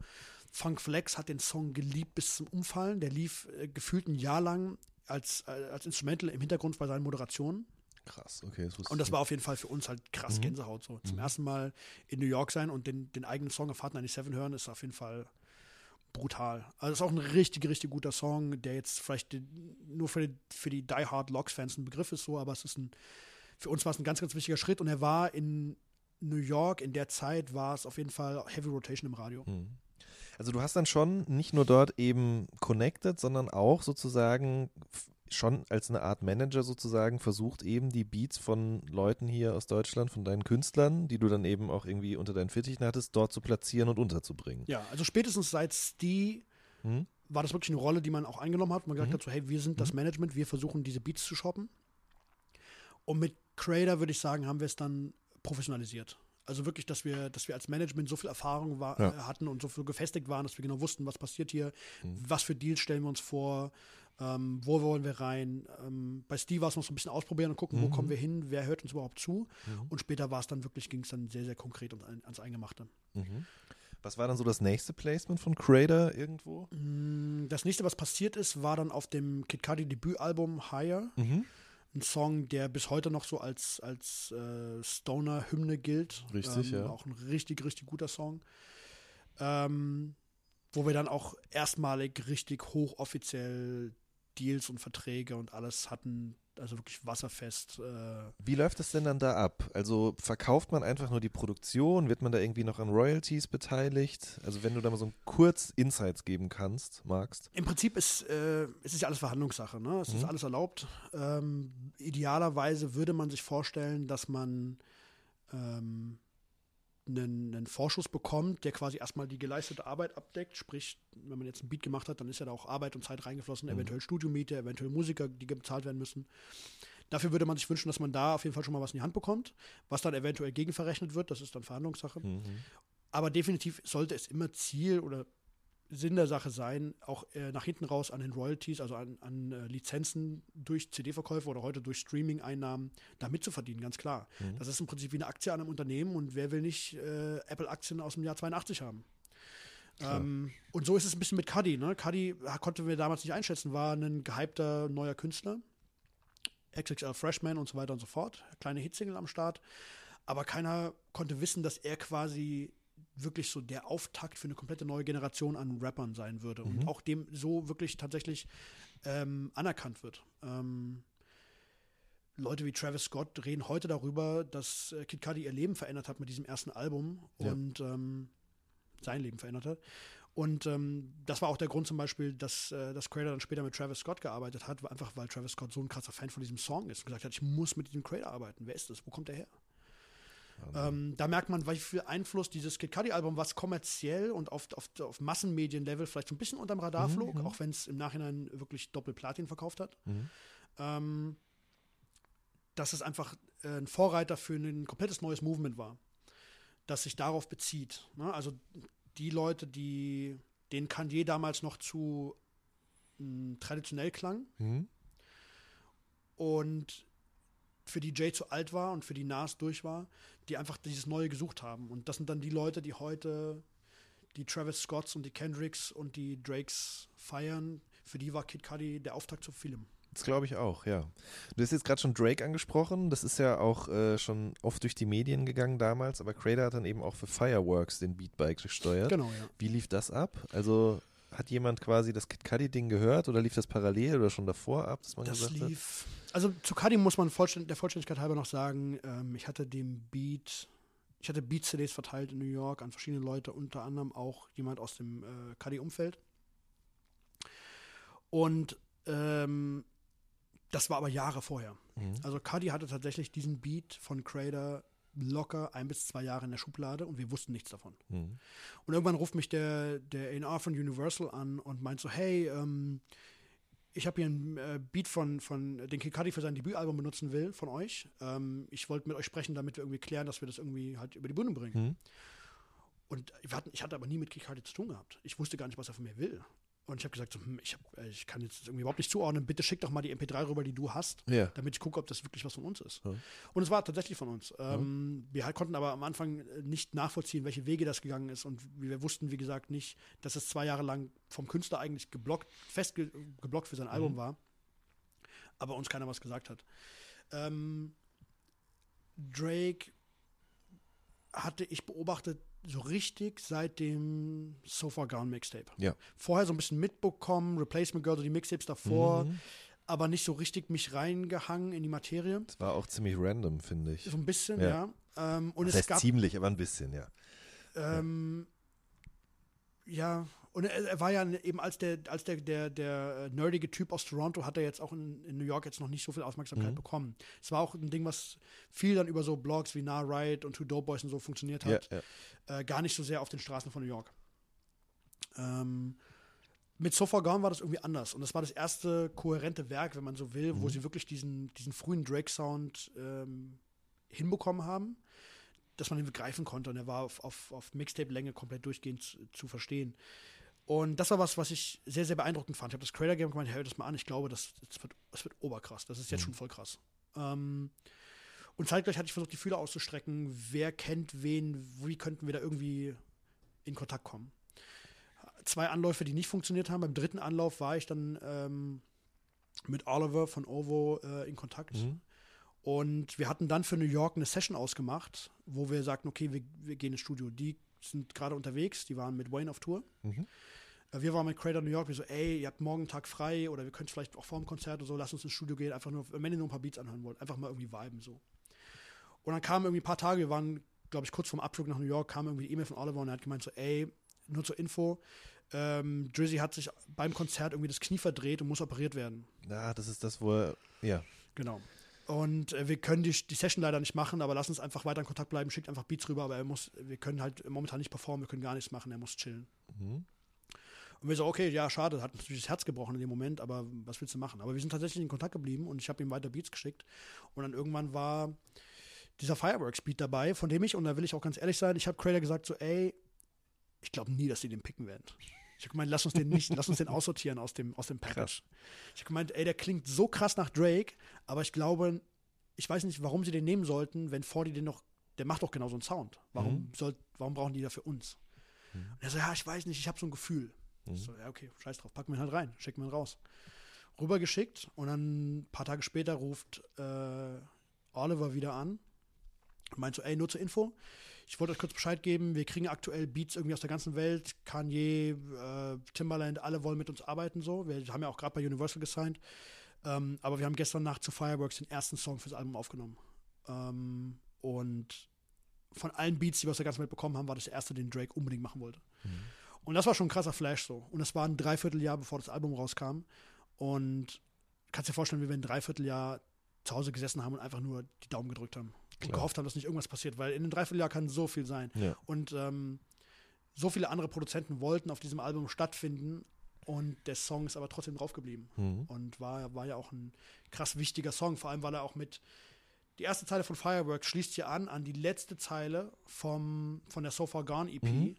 Funk Flex hat den Song geliebt bis zum Umfallen. Der lief äh, gefühlt ein Jahr lang als, äh, als Instrumental im Hintergrund bei seinen Moderationen. Krass, okay. Das und das war auf jeden Fall für uns halt krass mhm. Gänsehaut. So. Zum mhm. ersten Mal in New York sein und den, den eigenen Song auf Hard 97 hören, ist auf jeden Fall brutal. Also ist auch ein richtig, richtig guter Song, der jetzt vielleicht nur für die, für die Die Hard Locks-Fans ein Begriff ist so, aber es ist ein, für uns war es ein ganz, ganz wichtiger Schritt und er war in New York, in der Zeit war es auf jeden Fall Heavy Rotation im Radio. Mhm. Also du hast dann schon nicht nur dort eben connected, sondern auch sozusagen schon als eine Art Manager sozusagen versucht, eben die Beats von Leuten hier aus Deutschland, von deinen Künstlern, die du dann eben auch irgendwie unter deinen Fittichen hattest, dort zu platzieren und unterzubringen. Ja, also spätestens seit die hm? war das wirklich eine Rolle, die man auch eingenommen hat. Man gesagt mhm. hat so, hey, wir sind das mhm. Management, wir versuchen diese Beats zu shoppen. Und mit Creator würde ich sagen, haben wir es dann professionalisiert. Also wirklich, dass wir, dass wir als Management so viel Erfahrung war, ja. Äh, hatten und so viel gefestigt waren, dass wir genau wussten, was passiert hier, mhm. was für Deals stellen wir uns vor, ähm, wo wollen wir rein. Ähm, bei Steve war es noch so ein bisschen ausprobieren und gucken, mhm. wo kommen wir hin, wer hört uns überhaupt zu. Mhm. Und später war es dann wirklich, ging es dann sehr, sehr konkret und ans Eingemachte. Mhm. Was war dann so das nächste Placement von Crater irgendwo? Mm, das nächste, was passiert ist, war dann auf dem Kid Cudi Debütalbum Higher. Mhm ein Song, der bis heute noch so als, als äh, Stoner-Hymne gilt. Richtig, ähm, ja. Auch ein richtig, richtig guter Song. Ähm, wo wir dann auch erstmalig richtig hochoffiziell Deals und Verträge und alles hatten, also wirklich wasserfest. Äh Wie läuft es denn dann da ab? Also verkauft man einfach nur die Produktion? Wird man da irgendwie noch an Royalties beteiligt? Also wenn du da mal so kurz Insights geben kannst, magst. Im Prinzip ist äh, es ist ja alles Verhandlungssache. Ne? Es mhm. ist alles erlaubt. Ähm, idealerweise würde man sich vorstellen, dass man ähm, einen, einen, Vorschuss bekommt, der quasi erstmal die geleistete Arbeit abdeckt. Sprich, wenn man jetzt ein Beat gemacht hat, dann ist ja da auch Arbeit und Zeit reingeflossen, mhm. eventuell Studiomiete, eventuell Musiker, die bezahlt werden müssen. Dafür würde man sich wünschen, dass man da auf jeden Fall schon mal was in die Hand bekommt, was dann eventuell gegenverrechnet wird. Das ist dann Verhandlungssache. Mhm. Aber definitiv sollte es immer Ziel oder Sinn der Sache sein, auch äh, nach hinten raus an den Royalties, also an, an äh, Lizenzen durch CD-Verkäufe oder heute durch Streaming-Einnahmen da mitzuverdienen, ganz klar. Mhm. Das ist im Prinzip wie eine Aktie an einem Unternehmen und wer will nicht äh, Apple-Aktien aus dem Jahr 82 haben? Ähm, und so ist es ein bisschen mit Cuddy. Ne? Cuddy konnten wir damals nicht einschätzen, war ein gehypter neuer Künstler. XXL Freshman und so weiter und so fort. Kleine Hitsingle am Start. Aber keiner konnte wissen, dass er quasi wirklich so der Auftakt für eine komplette neue Generation an Rappern sein würde mhm. und auch dem so wirklich tatsächlich ähm, anerkannt wird. Ähm, Leute wie Travis Scott reden heute darüber, dass äh, Kid Cudi ihr Leben verändert hat mit diesem ersten Album ja. und ähm, sein Leben verändert hat. Und ähm, das war auch der Grund zum Beispiel, dass, äh, dass Crater dann später mit Travis Scott gearbeitet hat, einfach weil Travis Scott so ein krasser Fan von diesem Song ist und gesagt hat, ich muss mit diesem Crater arbeiten. Wer ist das? Wo kommt der her? Ähm, da merkt man, wie viel Einfluss dieses Kid Cudi-Album, was kommerziell und auf, auf, auf Massenmedien-Level vielleicht so ein bisschen unterm Radar mhm, flog, mhm. auch wenn es im Nachhinein wirklich Doppelplatin verkauft hat. Mhm. Ähm, dass es einfach äh, ein Vorreiter für ein komplettes neues Movement war, das sich darauf bezieht. Ne? Also die Leute, die den Kanye damals noch zu mh, traditionell klang mhm. und für die Jay zu alt war und für die Nas durch war, die einfach dieses Neue gesucht haben. Und das sind dann die Leute, die heute die Travis Scotts und die Kendricks und die Drakes feiern. Für die war Kid Cudi der Auftakt zu vielem. Das glaube ich auch, ja. Du hast jetzt gerade schon Drake angesprochen. Das ist ja auch äh, schon oft durch die Medien gegangen damals, aber Crater hat dann eben auch für Fireworks den Beatbike gesteuert. Genau, ja. Wie lief das ab? Also hat jemand quasi das Kid Cudi-Ding gehört oder lief das parallel oder schon davor ab, dass man das gesagt lief, hat? Also zu Cudi muss man vollständ, der Vollständigkeit halber noch sagen, ähm, ich hatte den Beat, ich hatte Beat-CDs verteilt in New York an verschiedene Leute, unter anderem auch jemand aus dem äh, Cudi-Umfeld. Und ähm, das war aber Jahre vorher. Mhm. Also Cudi hatte tatsächlich diesen Beat von Crater locker ein bis zwei Jahre in der Schublade und wir wussten nichts davon. Mhm. Und irgendwann ruft mich der, der A&R von Universal an und meint so, hey, ähm, ich habe hier einen äh, Beat von, von den Kikadi für sein Debütalbum benutzen will, von euch. Ähm, ich wollte mit euch sprechen, damit wir irgendwie klären, dass wir das irgendwie halt über die Bühne bringen. Mhm. Und hatten, ich hatte aber nie mit Kikadi zu tun gehabt. Ich wusste gar nicht, was er von mir will. Und ich habe gesagt, so, hm, ich, hab, äh, ich kann jetzt irgendwie überhaupt nicht zuordnen. Bitte schick doch mal die MP3 rüber, die du hast, Ja. damit ich gucke, ob das wirklich was von uns ist. Ja. Und es war tatsächlich von uns. Ähm, wir halt konnten aber am Anfang äh, nicht nachvollziehen, welche Wege das gegangen ist. Und wir wussten, wie gesagt, nicht, dass es zwei Jahre lang vom Künstler eigentlich geblockt, fest ge geblockt für sein Album war. Aber uns keiner was gesagt hat. Ähm, Drake hatte ich beobachtet so richtig seit dem So Far Gone Mixtape. Ja. Vorher so ein bisschen mitbekommen, Replacement Girl, so die Mixtapes davor, aber nicht so richtig mich reingehangen in die Materie. Das war auch ziemlich random, finde ich. So ein bisschen, Ja. ja. Ähm, und Das es heißt gab, ziemlich, aber ein bisschen, ja. ähm, ja, und er, er war ja eben als der, als der, der, der äh, nerdige Typ aus Toronto hat er jetzt auch in, in New York jetzt noch nicht so viel Aufmerksamkeit Mhm. bekommen. Es war auch ein Ding, was viel dann über so Blogs wie Nah Right und Two Dope Boys und so funktioniert Ja, hat. ja. Äh, gar nicht so sehr auf den Straßen von New York. Ähm, mit So Far Gone war das irgendwie anders. Und das war das erste kohärente Werk, wenn man so will, wo sie wirklich diesen, diesen frühen Drake-Sound ähm, hinbekommen haben, dass man ihn begreifen konnte. Und er war auf, auf, auf Mixtape-Länge komplett durchgehend zu, zu verstehen. Und das war was, was ich sehr, sehr beeindruckend fand. Ich habe das Creator Game gemeint, hör das mal an. Ich glaube, das, das, wird, das wird oberkrass. Das ist jetzt schon voll krass. Ähm, und zeitgleich hatte ich versucht, die Fühler auszustrecken. Wer kennt wen? Wie könnten wir da irgendwie in Kontakt kommen? Zwei Anläufe, die nicht funktioniert haben. Beim dritten Anlauf war ich dann ähm, mit Oliver von Ovo äh, in Kontakt. Und wir hatten dann für New York eine Session ausgemacht, wo wir sagten, okay, wir, wir gehen ins Studio. Die sind gerade unterwegs, die waren mit Wayne auf Tour. Äh, Wir waren mit Creator New York, wir so, ey, ihr habt morgen einen Tag frei oder wir können vielleicht auch vor dem Konzert oder so, lasst uns ins Studio gehen, einfach nur, wenn ihr nur ein paar Beats anhören wollt, einfach mal irgendwie viben so. Und dann kamen irgendwie ein paar Tage, wir waren, glaube ich, kurz vorm Abflug nach New York, kam irgendwie die E-Mail von Oliver und er hat gemeint so, ey, nur zur Info, ähm, Drizzy hat sich beim Konzert irgendwie das Knie verdreht und muss operiert werden. Ja, das ist das, wo er, ja. Genau. Und äh, wir können die, die Session leider nicht machen, aber lass uns einfach weiter in Kontakt bleiben, schickt einfach Beats rüber, aber er muss, wir können halt momentan nicht performen, wir können gar nichts machen, er muss chillen. Und wir so, okay, ja, schade, hat natürlich das Herz gebrochen in dem Moment, aber was willst du machen? Aber wir sind tatsächlich in Kontakt geblieben und ich habe ihm weiter Beats geschickt. Und dann irgendwann war dieser Fireworks-Beat dabei, von dem ich, und da will ich auch ganz ehrlich sein, ich habe Crater gesagt, so, ey, ich glaube nie, dass die den picken werden. Ich habe gemeint, lass uns den nicht, lass uns den aussortieren aus dem, aus dem Package. Ich habe gemeint, ey, der klingt so krass nach Drake, aber ich glaube, ich weiß nicht, warum sie den nehmen sollten, wenn Fordy den noch, der macht doch genau so einen Sound. Warum, soll, warum brauchen die da für uns? Und er so, ja, ich weiß nicht, ich habe so ein Gefühl. Ich So, ja, okay, scheiß drauf, packen wir ihn halt rein, schicken wir ihn raus. Rübergeschickt und dann ein paar Tage später ruft äh, Oliver wieder an und meint so, ey, nur zur Info, ich wollte euch kurz Bescheid geben, wir kriegen aktuell Beats irgendwie aus der ganzen Welt, Kanye, äh, Timbaland, alle wollen mit uns arbeiten so. Wir haben ja auch gerade bei Universal gesigned. Ähm, aber wir haben gestern Nacht zu Fireworks den ersten Song fürs Album aufgenommen. Ähm, und von allen Beats, die wir aus der ganzen Welt bekommen haben, war das der erste, den Drake unbedingt machen wollte. Und das war schon ein krasser Flash so. Und das war ein Dreivierteljahr, bevor das Album rauskam. Und kannst dir vorstellen, wie wir ein Dreivierteljahr zu Hause gesessen haben und einfach nur die Daumen gedrückt haben. Und Klar. gehofft haben, dass nicht irgendwas passiert, weil in einem Dreivierteljahr kann so viel sein. Ja. Und ähm, so viele andere Produzenten wollten auf diesem Album stattfinden und der Song ist aber trotzdem draufgeblieben. Und war, war ja auch ein krass wichtiger Song, vor allem weil er auch mit die erste Zeile von Fireworks schließt hier an, an die letzte Zeile vom, von der So Far Gone EP,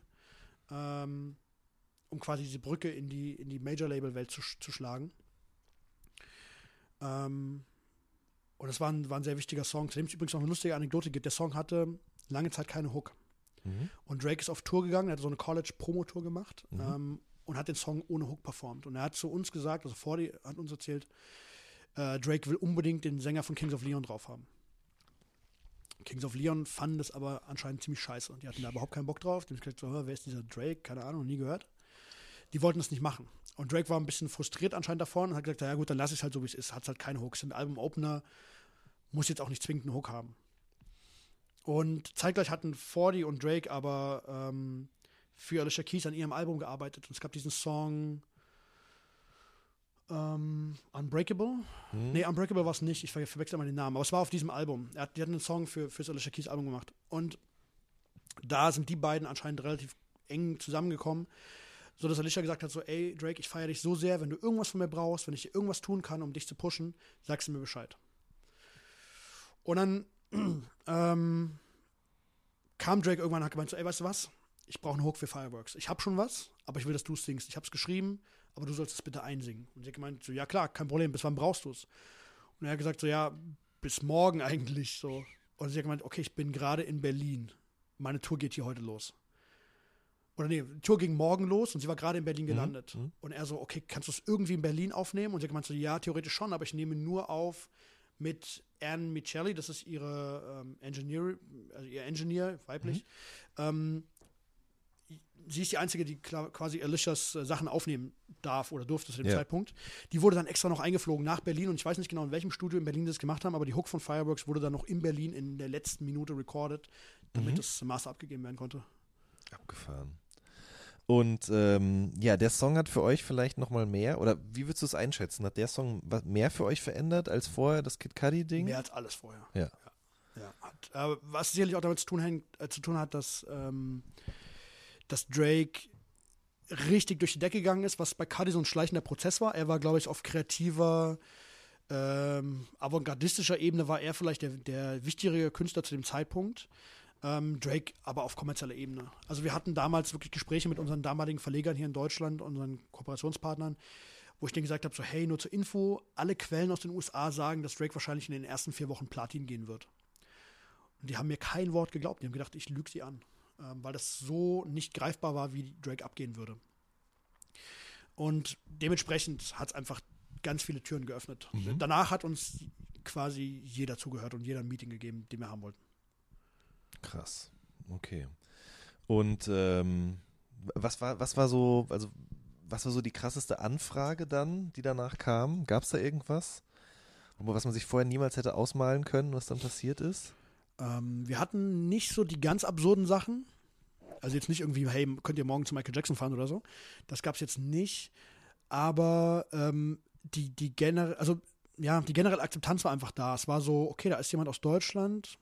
ähm, um quasi diese Brücke in die, in die Major-Label-Welt zu, zu schlagen. Ähm, und das war ein, war ein sehr wichtiger Song, zu dem es übrigens noch eine lustige Anekdote gibt. Der Song hatte lange Zeit keine Hook. Und Drake ist auf Tour gegangen, er hat so eine College-Promo-Tour gemacht ähm, und hat den Song ohne Hook performt. Und er hat zu uns gesagt, also Fordy hat uns erzählt, äh, Drake will unbedingt den Sänger von Kings of Leon drauf haben. Kings of Leon fanden das aber anscheinend ziemlich scheiße und die hatten da überhaupt keinen Bock drauf. Die haben gesagt, so, "Hör, wer ist dieser Drake? Keine Ahnung, nie gehört. Die wollten es nicht machen. Und Drake war ein bisschen frustriert anscheinend davon und hat gesagt, ja gut, dann lass ich es halt so, wie es ist. Hat halt keine Hooks. Im Album-Opener muss jetzt auch nicht zwingend einen Hook haben. Und zeitgleich hatten Fordy und Drake aber ähm, für Alicia Keys an ihrem Album gearbeitet. Und es gab diesen Song ähm, Unbreakable. Nee, Unbreakable war es nicht. Ich ver verwechsel mal den Namen. Aber es war auf diesem Album. Er hat, die hatten einen Song für, für das Alicia Keys Album gemacht. Und da sind die beiden anscheinend relativ eng zusammengekommen, so dass Alicia gesagt hat: so, ey, Drake, ich feiere dich so sehr, wenn du irgendwas von mir brauchst, wenn ich dir irgendwas tun kann, um dich zu pushen, sagst du mir Bescheid. Und dann ähm, kam Drake irgendwann und hat gemeint, so, ey, weißt du was? Ich brauche einen Hook für Fireworks. Ich habe schon was, aber ich will, dass du es singst. Ich habe es geschrieben, aber du sollst es bitte einsingen. Und sie hat gemeint, so, ja klar, kein Problem, bis wann brauchst du es? Und er hat gesagt, so, ja, bis morgen eigentlich, so. Und sie hat gemeint, okay, ich bin gerade in Berlin. Meine Tour geht hier heute los. Oder nee, die Tour ging morgen los und sie war gerade in Berlin gelandet. Mhm. Und er so, okay, kannst du es irgendwie in Berlin aufnehmen? Und sie hat gemeint, so, ja, theoretisch schon, aber ich nehme nur auf mit Anne Michelli, das ist ihre ähm, Engineer, also ihr Engineer, weiblich. Ähm, sie ist die Einzige, die quasi Alicias äh, Sachen aufnehmen darf oder durfte zu dem Ja. Zeitpunkt. Die wurde dann extra noch eingeflogen nach Berlin und ich weiß nicht genau, in welchem Studio in Berlin die das gemacht haben, aber die Hook von Fireworks wurde dann noch in Berlin in der letzten Minute recorded, damit das Master abgegeben werden konnte. Abgefahren. Und ähm, ja, der Song hat für euch vielleicht nochmal mehr, oder wie würdest du es einschätzen? Hat der Song mehr für euch verändert als vorher das Kid Cudi-Ding? Mehr als alles vorher. Ja. Ja, hat, äh, was sicherlich auch damit zu tun, hängt, äh, zu tun hat, dass, ähm, dass Drake richtig durch die Decke gegangen ist, was bei Cudi so ein schleichender Prozess war. Er war, glaube ich, auf kreativer, ähm, avantgardistischer Ebene war er vielleicht der, der wichtigere Künstler zu dem Zeitpunkt. Ähm, Drake aber auf kommerzieller Ebene. Also wir hatten damals wirklich Gespräche mit unseren damaligen Verlegern hier in Deutschland, unseren Kooperationspartnern, wo ich denen gesagt habe, so hey, nur zur Info, alle Quellen aus den USA sagen, dass Drake wahrscheinlich in den ersten vier Wochen Platin gehen wird. Und die haben mir kein Wort geglaubt. Die haben gedacht, ich lüge sie an. Ähm, weil das so nicht greifbar war, wie Drake abgehen würde. Und dementsprechend hat es einfach ganz viele Türen geöffnet. Danach hat uns quasi jeder zugehört und jeder ein Meeting gegeben, den wir haben wollten. Krass. Okay. Und ähm, was war, was war so, also was war so die krasseste Anfrage dann, die danach kam? Gab es da irgendwas? Was man sich vorher niemals hätte ausmalen können, was dann passiert ist? Ähm, wir hatten nicht so die ganz absurden Sachen. Also jetzt nicht irgendwie, hey, könnt ihr morgen zu Michael Jackson fahren oder so. Das gab es jetzt nicht. Aber ähm, die, die generell, also ja, die generelle Akzeptanz war einfach da. Es war so, okay, da ist jemand aus Deutschland,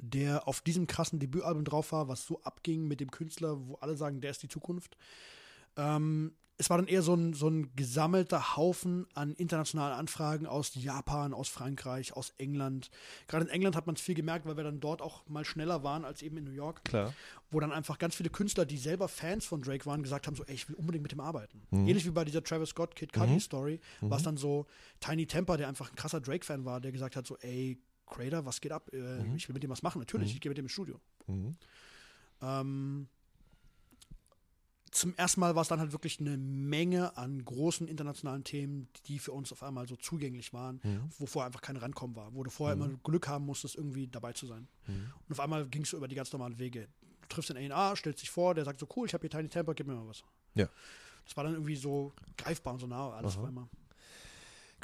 der auf diesem krassen Debütalbum drauf war, was so abging mit dem Künstler, wo alle sagen, der ist die Zukunft. Ähm, es war dann eher so ein, so ein gesammelter Haufen an internationalen Anfragen aus Japan, aus Frankreich, aus England. Gerade in England hat man es viel gemerkt, weil wir dann dort auch mal schneller waren als eben in New York, Klar. wo dann einfach ganz viele Künstler, die selber Fans von Drake waren, gesagt haben, so, ey, ich will unbedingt mit dem arbeiten. Ähnlich wie bei dieser Travis Scott Kid Cudi Story, war es dann so Tiny Temper, der einfach ein krasser Drake-Fan war, der gesagt hat, so, ey, Crater, was geht ab? Äh, Ich will mit dem was machen. Natürlich, ich gehe mit dem ins Studio. Mhm. Ähm, zum ersten Mal war es dann halt wirklich eine Menge an großen internationalen Themen, die für uns auf einmal so zugänglich waren, wo vorher einfach kein Rankommen war, wo du vorher immer Glück haben musstest, irgendwie dabei zu sein. Und auf einmal ging es so über die ganz normalen Wege. Du triffst den A&A, stellst dich vor, der sagt so, cool, ich habe hier Tiny Temper, gib mir mal was. Ja. Das war dann irgendwie so greifbar und so nah, alles auf einmal.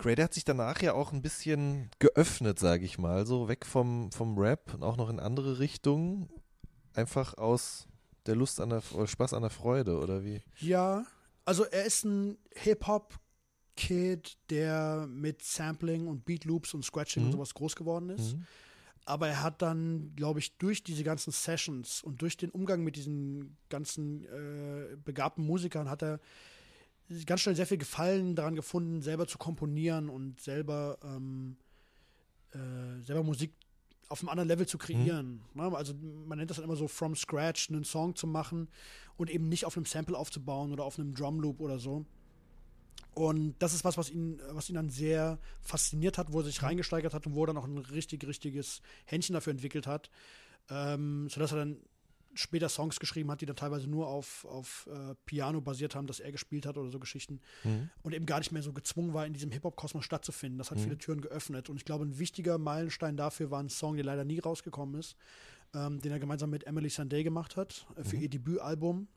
Crader hat sich danach ja auch ein bisschen geöffnet, sage ich mal, so weg vom, vom Rap und auch noch in andere Richtungen. Einfach aus der Lust an der oder Spaß an der Freude, oder wie? Ja, also er ist ein Hip-Hop-Kid, der mit Sampling und Beat Loops und Scratching und sowas groß geworden ist. Aber er hat dann, glaube ich, durch diese ganzen Sessions und durch den Umgang mit diesen ganzen äh, begabten Musikern hat er ganz schnell sehr viel Gefallen daran gefunden, selber zu komponieren und selber, ähm, äh, selber Musik auf einem anderen Level zu kreieren. Ne? Also man nennt das dann immer so from scratch, einen Song zu machen und eben nicht auf einem Sample aufzubauen oder auf einem Drum Loop oder so. Und das ist was, was ihn, was ihn dann sehr fasziniert hat, wo er sich reingesteigert hat und wo er dann auch ein richtig, richtiges Händchen dafür entwickelt hat. Ähm, sodass er dann später Songs geschrieben hat, die dann teilweise nur auf, auf äh, Piano basiert haben, das er gespielt hat oder so Geschichten. Und eben gar nicht mehr so gezwungen war, in diesem Hip-Hop-Kosmos stattzufinden. Das hat viele Türen geöffnet. Und ich glaube, ein wichtiger Meilenstein dafür war ein Song, der leider nie rausgekommen ist, ähm, den er gemeinsam mit Emily Sandé gemacht hat, äh, für ihr Debütalbum.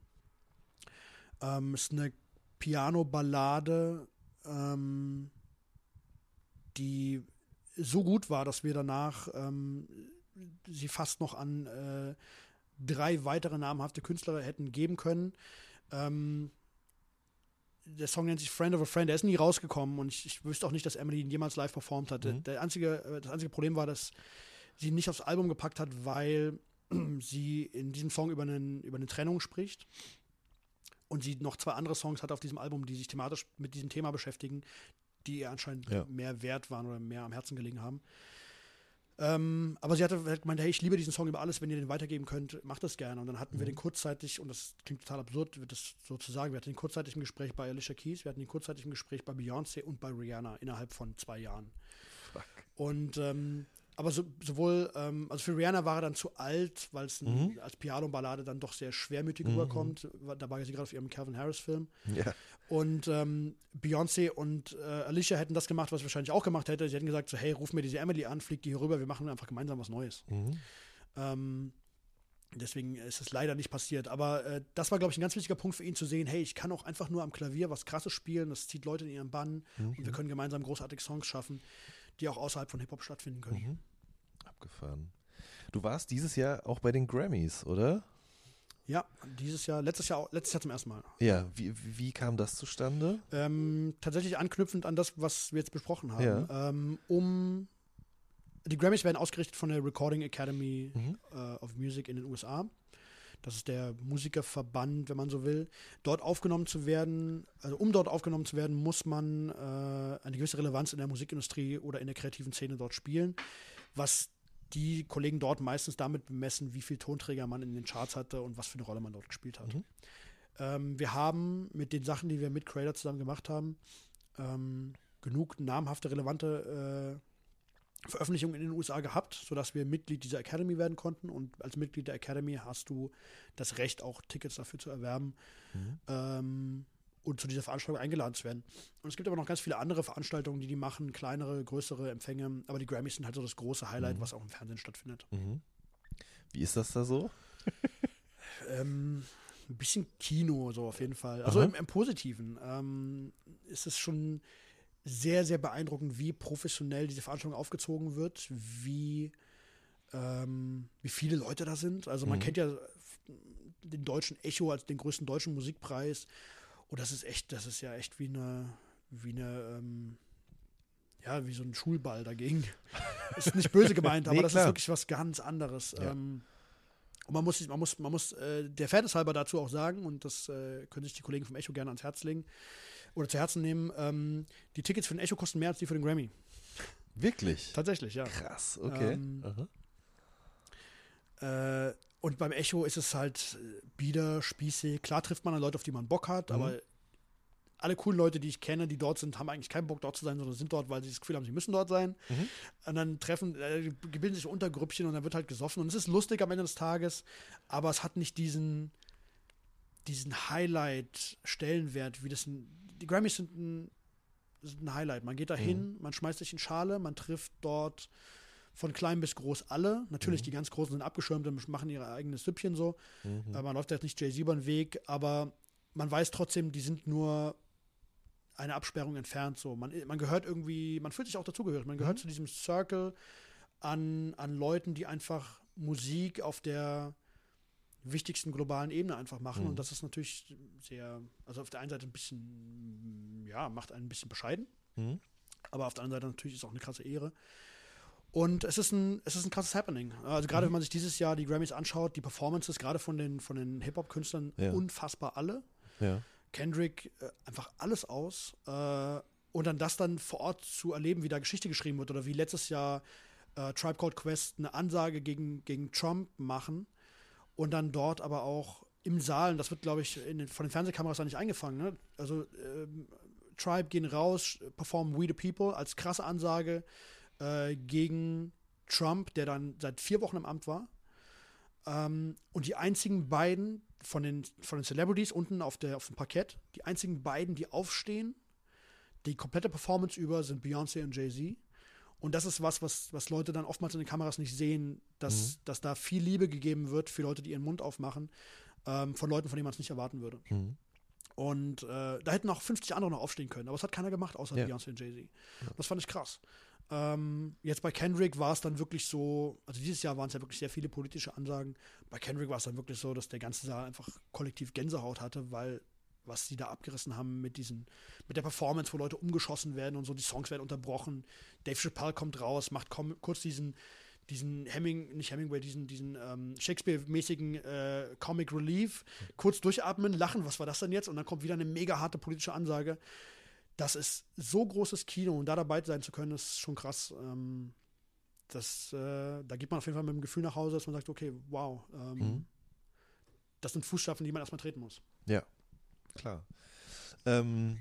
Ähm, ist eine Piano-Ballade, ähm, die so gut war, dass wir danach ähm, sie fast noch an äh, drei weitere namhafte Künstler hätten geben können. Ähm, der Song nennt sich Friend of a Friend, der ist nie rausgekommen und ich, ich wüsste auch nicht, dass Emily ihn jemals live performt hat. Der, der einzige, äh, das einzige Problem war, dass sie ihn nicht aufs Album gepackt hat, weil sie in diesem Song über, einen, über eine Trennung spricht und sie noch zwei andere Songs hat auf diesem Album, die sich thematisch mit diesem Thema beschäftigen, die ihr anscheinend Ja. mehr wert waren oder mehr am Herzen gelegen haben. Ähm, aber sie hatte gemeint, hey, ich liebe diesen Song über alles, wenn ihr den weitergeben könnt, macht das gerne. Und dann hatten mhm. wir den kurzzeitig, und das klingt total absurd, das so zu sagen, wir hatten den kurzzeitig im Gespräch bei Alicia Keys, wir hatten den kurzzeitig im Gespräch bei Beyoncé und bei Rihanna innerhalb von zwei Jahren. Fuck. Und ähm, aber so, sowohl, ähm, also für Rihanna war er dann zu alt, weil es mhm. als Piano-Ballade dann doch sehr schwermütig mhm. rüberkommt. Da war sie gerade auf ihrem Calvin Harris-Film. Ja. Und ähm, Beyoncé und äh, Alicia hätten das gemacht, was ich wahrscheinlich auch gemacht hätte. Sie hätten gesagt: so, hey, ruf mir diese Emily an, flieg die hier rüber, wir machen einfach gemeinsam was Neues. Mhm. Ähm, Deswegen ist es leider nicht passiert. Aber äh, das war, glaube ich, ein ganz wichtiger Punkt für ihn zu sehen, hey, ich kann auch einfach nur am Klavier was Krasses spielen, das zieht Leute in ihren Bann mhm. und wir können gemeinsam großartige Songs schaffen die auch außerhalb von Hip-Hop stattfinden können. Mhm. Abgefahren. Du warst dieses Jahr auch bei den Grammys, oder? Ja, dieses Jahr, letztes Jahr, letztes Jahr zum ersten Mal. Ja, wie, wie kam das zustande? Ähm, tatsächlich anknüpfend an das, was wir jetzt besprochen haben. Ja. Ähm, um die Grammys werden ausgerichtet von der Recording Academy mhm. uh, of Music in den USA. Das ist der Musikerverband, wenn man so will. Dort aufgenommen zu werden, also um dort aufgenommen zu werden, muss man äh, eine gewisse Relevanz in der Musikindustrie oder in der kreativen Szene dort spielen, was die Kollegen dort meistens damit bemessen, wie viel Tonträger man in den Charts hatte und was für eine Rolle man dort gespielt hat. Mhm. Ähm, wir haben mit den Sachen, die wir mit Creator zusammen gemacht haben, ähm, genug namhafte, relevante äh, Veröffentlichung in den USA gehabt, sodass wir Mitglied dieser Academy werden konnten. Und als Mitglied der Academy hast du das Recht, auch Tickets dafür zu erwerben mhm. ähm, und zu dieser Veranstaltung eingeladen zu werden. Und es gibt aber noch ganz viele andere Veranstaltungen, die die machen, kleinere, größere Empfänge. Aber die Grammys sind halt so das große Highlight, mhm. was auch im Fernsehen stattfindet. Mhm. Wie ist das da so? ähm, ein bisschen Kino, so auf jeden Fall. Also im, im, Positiven ähm, ist es schon sehr, sehr beeindruckend, wie professionell diese Veranstaltung aufgezogen wird, wie, ähm, wie viele Leute da sind. Also man mhm. kennt ja den deutschen Echo als den größten deutschen Musikpreis. Und das ist echt, das ist ja echt wie eine, wie eine, ähm, ja, wie so ein Schulball dagegen. ist nicht böse gemeint, aber nee, das klar. ist wirklich was ganz anderes. Ja. Ähm, und man muss, man muss, man muss äh, der Fairness halber dazu auch sagen, und das äh, können sich die Kollegen vom Echo gerne ans Herz legen oder zu Herzen nehmen, ähm, die Tickets für den Echo kosten mehr als die für den Grammy. Wirklich? Tatsächlich, ja. Krass, okay. Ähm, äh, und beim Echo ist es halt äh, bieder, spießig. Klar trifft man an Leute, auf die man Bock hat, mhm. aber alle coolen Leute, die ich kenne, die dort sind, haben eigentlich keinen Bock dort zu sein, sondern sind dort, weil sie das Gefühl haben, sie müssen dort sein. Mhm. Und dann treffen, äh, bilden sich Untergrüppchen und dann wird halt gesoffen. Und es ist lustig am Ende des Tages, aber es hat nicht diesen, diesen Highlight-Stellenwert, wie das die Grammys sind ein, sind ein Highlight. Man geht da hin, mhm. man schmeißt sich in Schale, man trifft dort von klein bis groß alle. Natürlich, mhm. die ganz Großen sind abgeschirmt und machen ihre eigenes Süppchen so. Mhm. Äh, man läuft jetzt nicht Jay-Z über den Weg, aber man weiß trotzdem, die sind nur eine Absperrung entfernt. So. Man, man gehört irgendwie, man fühlt sich auch dazugehörig. Man gehört mhm. zu diesem Circle an, an Leuten, die einfach Musik auf der wichtigsten globalen Ebene einfach machen. Mhm. Und das ist natürlich sehr, also auf der einen Seite ein bisschen, ja, macht einen ein bisschen bescheiden. Mhm. Aber auf der anderen Seite natürlich ist es auch eine krasse Ehre. Und es ist ein, es ist ein krasses Happening. Also gerade mhm. wenn man sich dieses Jahr die Grammys anschaut, die Performances gerade von den, von den Hip-Hop-Künstlern, ja. unfassbar alle. Ja. Kendrick, äh, einfach alles aus. Äh, und dann das dann vor Ort zu erleben, wie da Geschichte geschrieben wird oder wie letztes Jahr äh, Tribe Called Quest eine Ansage gegen, gegen Trump machen und dann dort aber auch im Saal, das wird, glaube ich, den, von den Fernsehkameras auch nicht eingefangen, ne? also ähm, Tribe gehen raus, performen We the People als krasse Ansage äh, gegen Trump, der dann seit vier Wochen im Amt war. Ähm, und die einzigen beiden von den, von den Celebrities unten auf, der, auf dem Parkett, die einzigen beiden, die aufstehen, die komplette Performance über, sind Beyoncé und Jay-Z. Und das ist was, was, was Leute dann oftmals in den Kameras nicht sehen, dass, mhm. dass da viel Liebe gegeben wird für Leute, die ihren Mund aufmachen, ähm, von Leuten, von denen man es nicht erwarten würde. Mhm. Und äh, da hätten auch 50 andere noch aufstehen können, aber es hat keiner gemacht, außer ja. Beyoncé und Jay-Z. Ja. Das fand ich krass. Ähm, jetzt bei Kendrick war es dann wirklich so, also dieses Jahr waren es ja wirklich sehr viele politische Ansagen. Bei Kendrick war es dann wirklich so, dass der ganze Saal einfach kollektiv Gänsehaut hatte, weil was sie da abgerissen haben mit diesen, mit der Performance, wo Leute umgeschossen werden und so, die Songs werden unterbrochen. Dave Chappelle kommt raus, macht kurz diesen, diesen Hemming, nicht Hemingway, diesen, diesen ähm, Shakespeare-mäßigen äh, Comic Relief, kurz durchatmen, lachen, was war das denn jetzt? Und dann kommt wieder eine mega harte politische Ansage. Das ist so großes Kino und da dabei sein zu können, ist schon krass. Ähm, das, äh, da geht man auf jeden Fall mit dem Gefühl nach Hause, dass man sagt, okay, wow, ähm, mhm. das sind Fußstapfen, die man erstmal treten muss. Ja, klar. Ähm,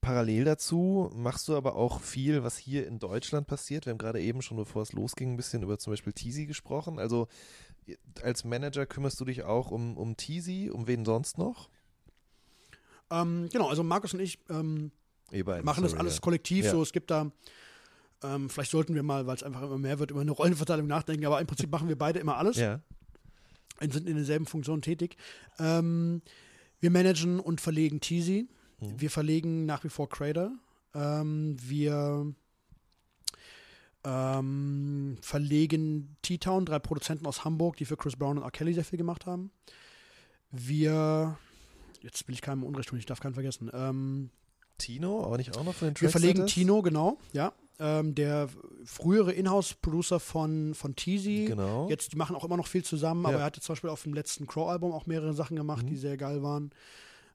parallel dazu machst du aber auch viel, was hier in Deutschland passiert. Wir haben gerade eben schon, bevor es losging, ein bisschen über zum Beispiel Teasy gesprochen. Also als Manager kümmerst du dich auch um, um Teasy, um wen sonst noch? Ähm, genau, also Markus und ich ähm, machen sorry, das alles ja. kollektiv. Ja. So, es gibt da, ähm, vielleicht sollten wir mal, weil es einfach immer mehr wird, über eine Rollenverteilung nachdenken, aber im Prinzip machen wir beide immer alles. Ja. Und sind in derselben Funktion tätig. Ähm, wir managen und verlegen Teasy. Mhm. Wir verlegen nach wie vor Crater. Ähm, wir ähm, verlegen T-Town, drei Produzenten aus Hamburg, die für Chris Brown und R. Kelly sehr viel gemacht haben. Wir, jetzt will ich keinem Unrecht tun, ich darf keinen vergessen. Ähm, Tino, aber nicht auch noch von den Wir verlegen Tino, genau, ja. Ähm, der frühere Inhouse-Producer von, von Teasy. Genau. Jetzt, die machen auch immer noch viel zusammen, ja. aber er hatte zum Beispiel auf dem letzten Crow-Album auch mehrere Sachen gemacht, mhm. die sehr geil waren.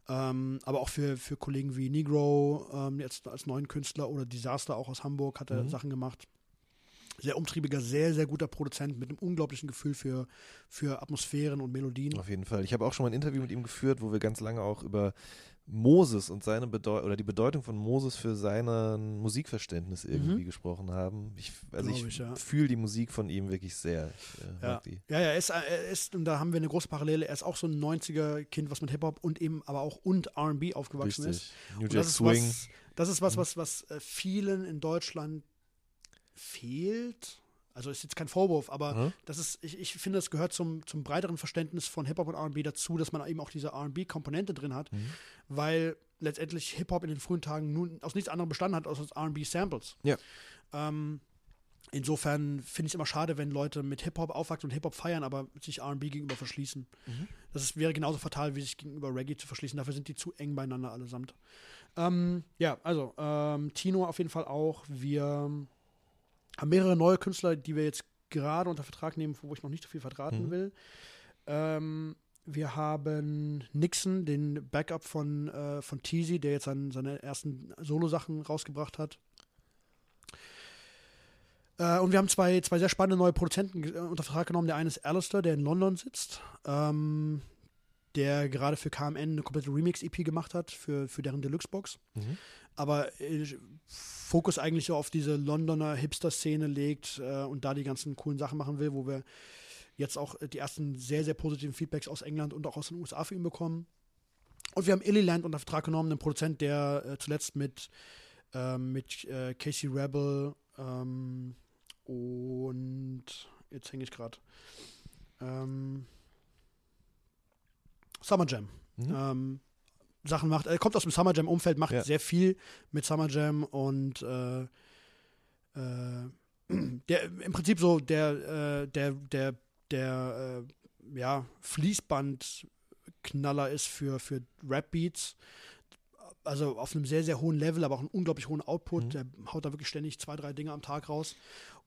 Ähm, aber auch für, für Kollegen wie Negro, ähm, jetzt als neuen Künstler oder Disaster auch aus Hamburg hat er mhm. Sachen gemacht sehr umtriebiger, sehr, sehr guter Produzent mit einem unglaublichen Gefühl für, für Atmosphären und Melodien. Auf jeden Fall. Ich habe auch schon mal ein Interview mit ihm geführt, wo wir ganz lange auch über Moses und seine Bedeutung oder die Bedeutung von Moses für sein Musikverständnis irgendwie mhm. gesprochen haben. Ich, also ich, ich ja. fühle die Musik von ihm wirklich sehr. Ich, äh, ja. ja, ja, er ist, er ist, und da haben wir eine große Parallele, er ist auch so ein 90er-Kind, was mit Hip-Hop und eben aber auch und RB aufgewachsen Richtig. ist. New Jack Swing. Was, das ist was, mhm. was, was äh, vielen in Deutschland fehlt. Also ist jetzt kein Vorwurf, aber mhm. das ist, ich, ich finde, das gehört zum, zum breiteren Verständnis von Hip-Hop und RB dazu, dass man eben auch diese RB-Komponente drin hat, mhm. weil letztendlich Hip-Hop in den frühen Tagen nun aus nichts anderem bestanden hat, als aus RB-Samples. Ja. Ähm, insofern finde ich es immer schade, wenn Leute mit Hip-Hop aufwachsen und Hip-Hop feiern, aber sich RB gegenüber verschließen. Mhm. Das ist, wäre genauso fatal, wie sich gegenüber Reggae zu verschließen. Dafür sind die zu eng beieinander allesamt. Ähm, ja, also ähm, Tino auf jeden Fall auch. Wir haben mehrere neue Künstler, die wir jetzt gerade unter Vertrag nehmen, wo ich noch nicht so viel verraten mhm. will. Ähm, wir haben Nixon, den Backup von, äh, von Teasy, der jetzt seine, seine ersten Solo-Sachen rausgebracht hat. Äh, und wir haben zwei, zwei sehr spannende neue Produzenten äh, unter Vertrag genommen. Der eine ist Alistair, der in London sitzt. Ähm, der gerade für KMN eine komplette Remix-EP gemacht hat, für, für deren Deluxe-Box. Mhm. Aber äh, Fokus eigentlich so auf diese Londoner Hipster-Szene legt äh, und da die ganzen coolen Sachen machen will, wo wir jetzt auch die ersten sehr, sehr positiven Feedbacks aus England und auch aus den USA für ihn bekommen. Und wir haben Illyland unter Vertrag genommen, einen Produzent, der äh, zuletzt mit, ähm, mit äh, Casey Rebel ähm, und jetzt hänge ich gerade. Ähm, Summer Jam. Mhm. Ähm, Sachen macht. Er kommt aus dem Summer Jam-Umfeld, macht ja. sehr viel mit Summer Jam und äh, äh, der im Prinzip so der, äh, der, der, der, äh, ja, Fließbandknaller ist für, für Rap-Beats. Also auf einem sehr, sehr hohen Level, aber auch einen unglaublich hohen Output. Mhm. Der haut da wirklich ständig zwei, drei Dinge am Tag raus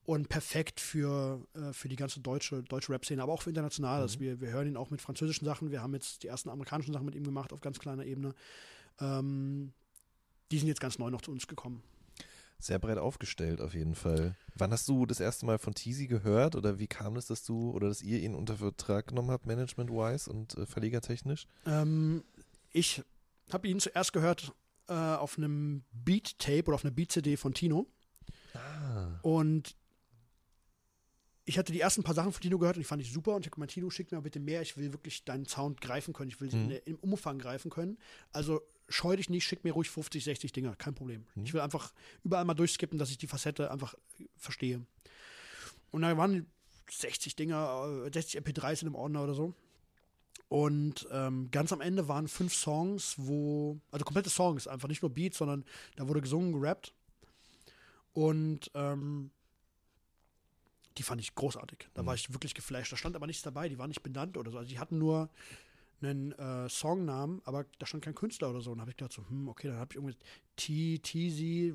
und perfekt für, äh, für die ganze deutsche, deutsche Rap-Szene, aber auch für internationales. Mhm. Wir, wir hören ihn auch mit französischen Sachen. Wir haben jetzt die ersten amerikanischen Sachen mit ihm gemacht auf ganz kleiner Ebene. Ähm, die sind jetzt ganz neu noch zu uns gekommen. Sehr breit aufgestellt auf jeden Fall. Wann hast du das erste Mal von Teasy gehört oder wie kam es, dass du oder dass ihr ihn unter Vertrag genommen habt, management-wise und äh, verlegertechnisch? Ähm, ich habe ihn zuerst gehört äh, auf einem Beat-Tape oder auf einer Beat-CD von Tino. Ah. Und ich hatte die ersten paar Sachen von Tino gehört und ich fand ich super und ich habe gemeint, Tino, schick mir bitte mehr, ich will wirklich deinen Sound greifen können, ich will mhm. im Umfang greifen können. Also scheu dich nicht, schick mir ruhig 50, 60 Dinger, kein Problem. Mhm. Ich will einfach überall mal durchskippen, dass ich die Facette einfach verstehe. Und da waren 60 Dinger, 60 MP3s in einem Ordner oder so. Und ähm, ganz am Ende waren fünf Songs, wo, also komplette Songs, einfach nicht nur Beats, sondern da wurde gesungen, gerappt. Und ähm, die fand ich großartig. Da mhm. war ich wirklich geflasht. Da stand aber nichts dabei, die waren nicht benannt oder so. Also die hatten nur einen äh, Songnamen, aber da stand kein Künstler oder so. Und da habe ich gedacht so, hm, okay, dann habe ich irgendwie T, Teasy,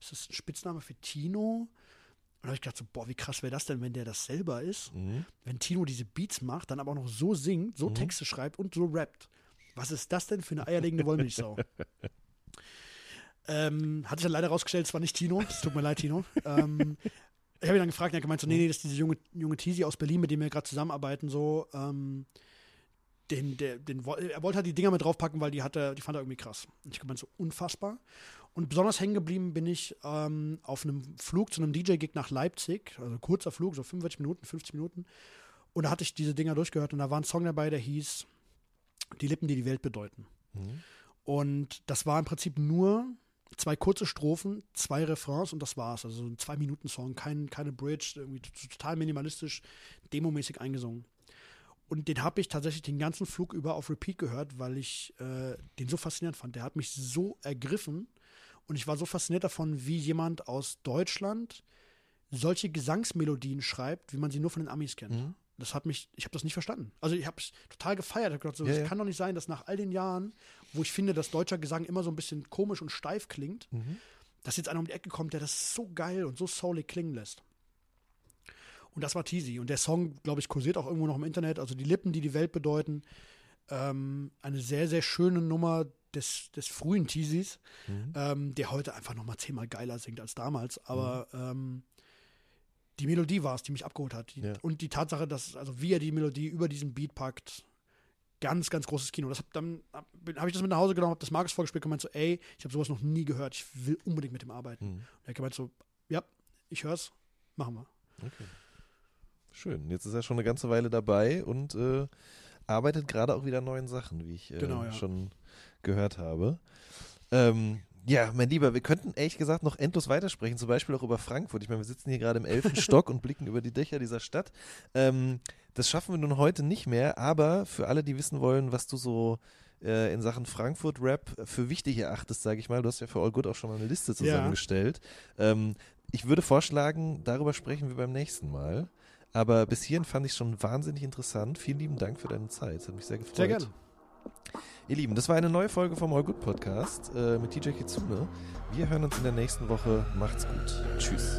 ist das ein Spitzname für Tino? Und da habe ich gedacht so, boah, wie krass wäre das denn, wenn der das selber ist? Mhm. Wenn Tino diese Beats macht, dann aber auch noch so singt, so mhm. Texte schreibt und so rappt. Was ist das denn für eine eierlegende Wollmilchsau? ähm, hat sich dann leider rausgestellt, es war nicht Tino. Es tut mir leid, Tino. ähm, ich habe ihn dann gefragt, er hat gemeint so, nee, nee, das ist diese junge, junge Teasy aus Berlin, mit dem wir gerade zusammenarbeiten, so, ähm, den, der, den, er wollte halt die Dinger mit draufpacken, weil die hatte, die fand er irgendwie krass. Und ich gemeint so, unfassbar. Und besonders hängen geblieben bin ich ähm, auf einem Flug zu einem DJ-Gig nach Leipzig, also kurzer Flug, so 45 Minuten, 50 Minuten. Und da hatte ich diese Dinger durchgehört und da war ein Song dabei, der hieß Die Lippen, die die Welt bedeuten. Mhm. Und das war im Prinzip nur zwei kurze Strophen, zwei Refrains und das war's. Also ein Zwei-Minuten-Song, kein, keine Bridge, irgendwie total minimalistisch, demomäßig eingesungen. Und den habe ich tatsächlich den ganzen Flug über auf Repeat gehört, weil ich äh, den so faszinierend fand. Der hat mich so ergriffen und ich war so fasziniert davon, wie jemand aus Deutschland solche Gesangsmelodien schreibt, wie man sie nur von den Amis kennt. Mhm. Das hat mich, ich habe das nicht verstanden. Also ich habe es total gefeiert. Ich gedacht, so, ja, ja. kann doch nicht sein, dass nach all den Jahren, wo ich finde, dass deutscher Gesang immer so ein bisschen komisch und steif klingt, mhm. dass jetzt einer um die Ecke kommt, der das so geil und so soulig klingen lässt. Und das war Teasy. Und der Song, glaube ich, kursiert auch irgendwo noch im Internet. Also die Lippen, die die Welt bedeuten. Ähm, eine sehr, sehr schöne Nummer des, des frühen Teasys, mhm. ähm, der heute einfach noch mal zehnmal geiler singt als damals. Aber mhm. ähm, die Melodie war es, die mich abgeholt hat. Die, ja. Und die Tatsache, dass, also wie er die Melodie über diesen Beat packt, ganz, ganz großes Kino. Das hab, dann habe ich das mit nach Hause genommen, habe das Markus vorgespielt, gemeint so, ey, ich habe sowas noch nie gehört, ich will unbedingt mit dem arbeiten. Mhm. Und er gemeint so, ja, ich hör's, machen wir. Okay. Schön. Jetzt ist er schon eine ganze Weile dabei und äh, arbeitet gerade auch wieder an neuen Sachen, wie ich äh, genau, ja. schon gehört habe. Ähm, ja, mein Lieber, wir könnten ehrlich gesagt noch endlos weitersprechen, zum Beispiel auch über Frankfurt. Ich meine, wir sitzen hier gerade im elften Stock und blicken über die Dächer dieser Stadt. Ähm, das schaffen wir nun heute nicht mehr, aber für alle, die wissen wollen, was du so äh, in Sachen Frankfurt-Rap für wichtig erachtest, sage ich mal, du hast ja für All Good auch schon mal eine Liste zusammengestellt. Ja. Ähm, ich würde vorschlagen, darüber sprechen wir beim nächsten Mal. Aber bis hierhin fand ich es schon wahnsinnig interessant. Vielen lieben Dank für deine Zeit. Es hat mich sehr gefreut. Sehr gerne. Ihr Lieben, das war eine neue Folge vom All Good Podcast äh, mit TJ Kitsune. Wir hören uns in der nächsten Woche. Macht's gut. Tschüss.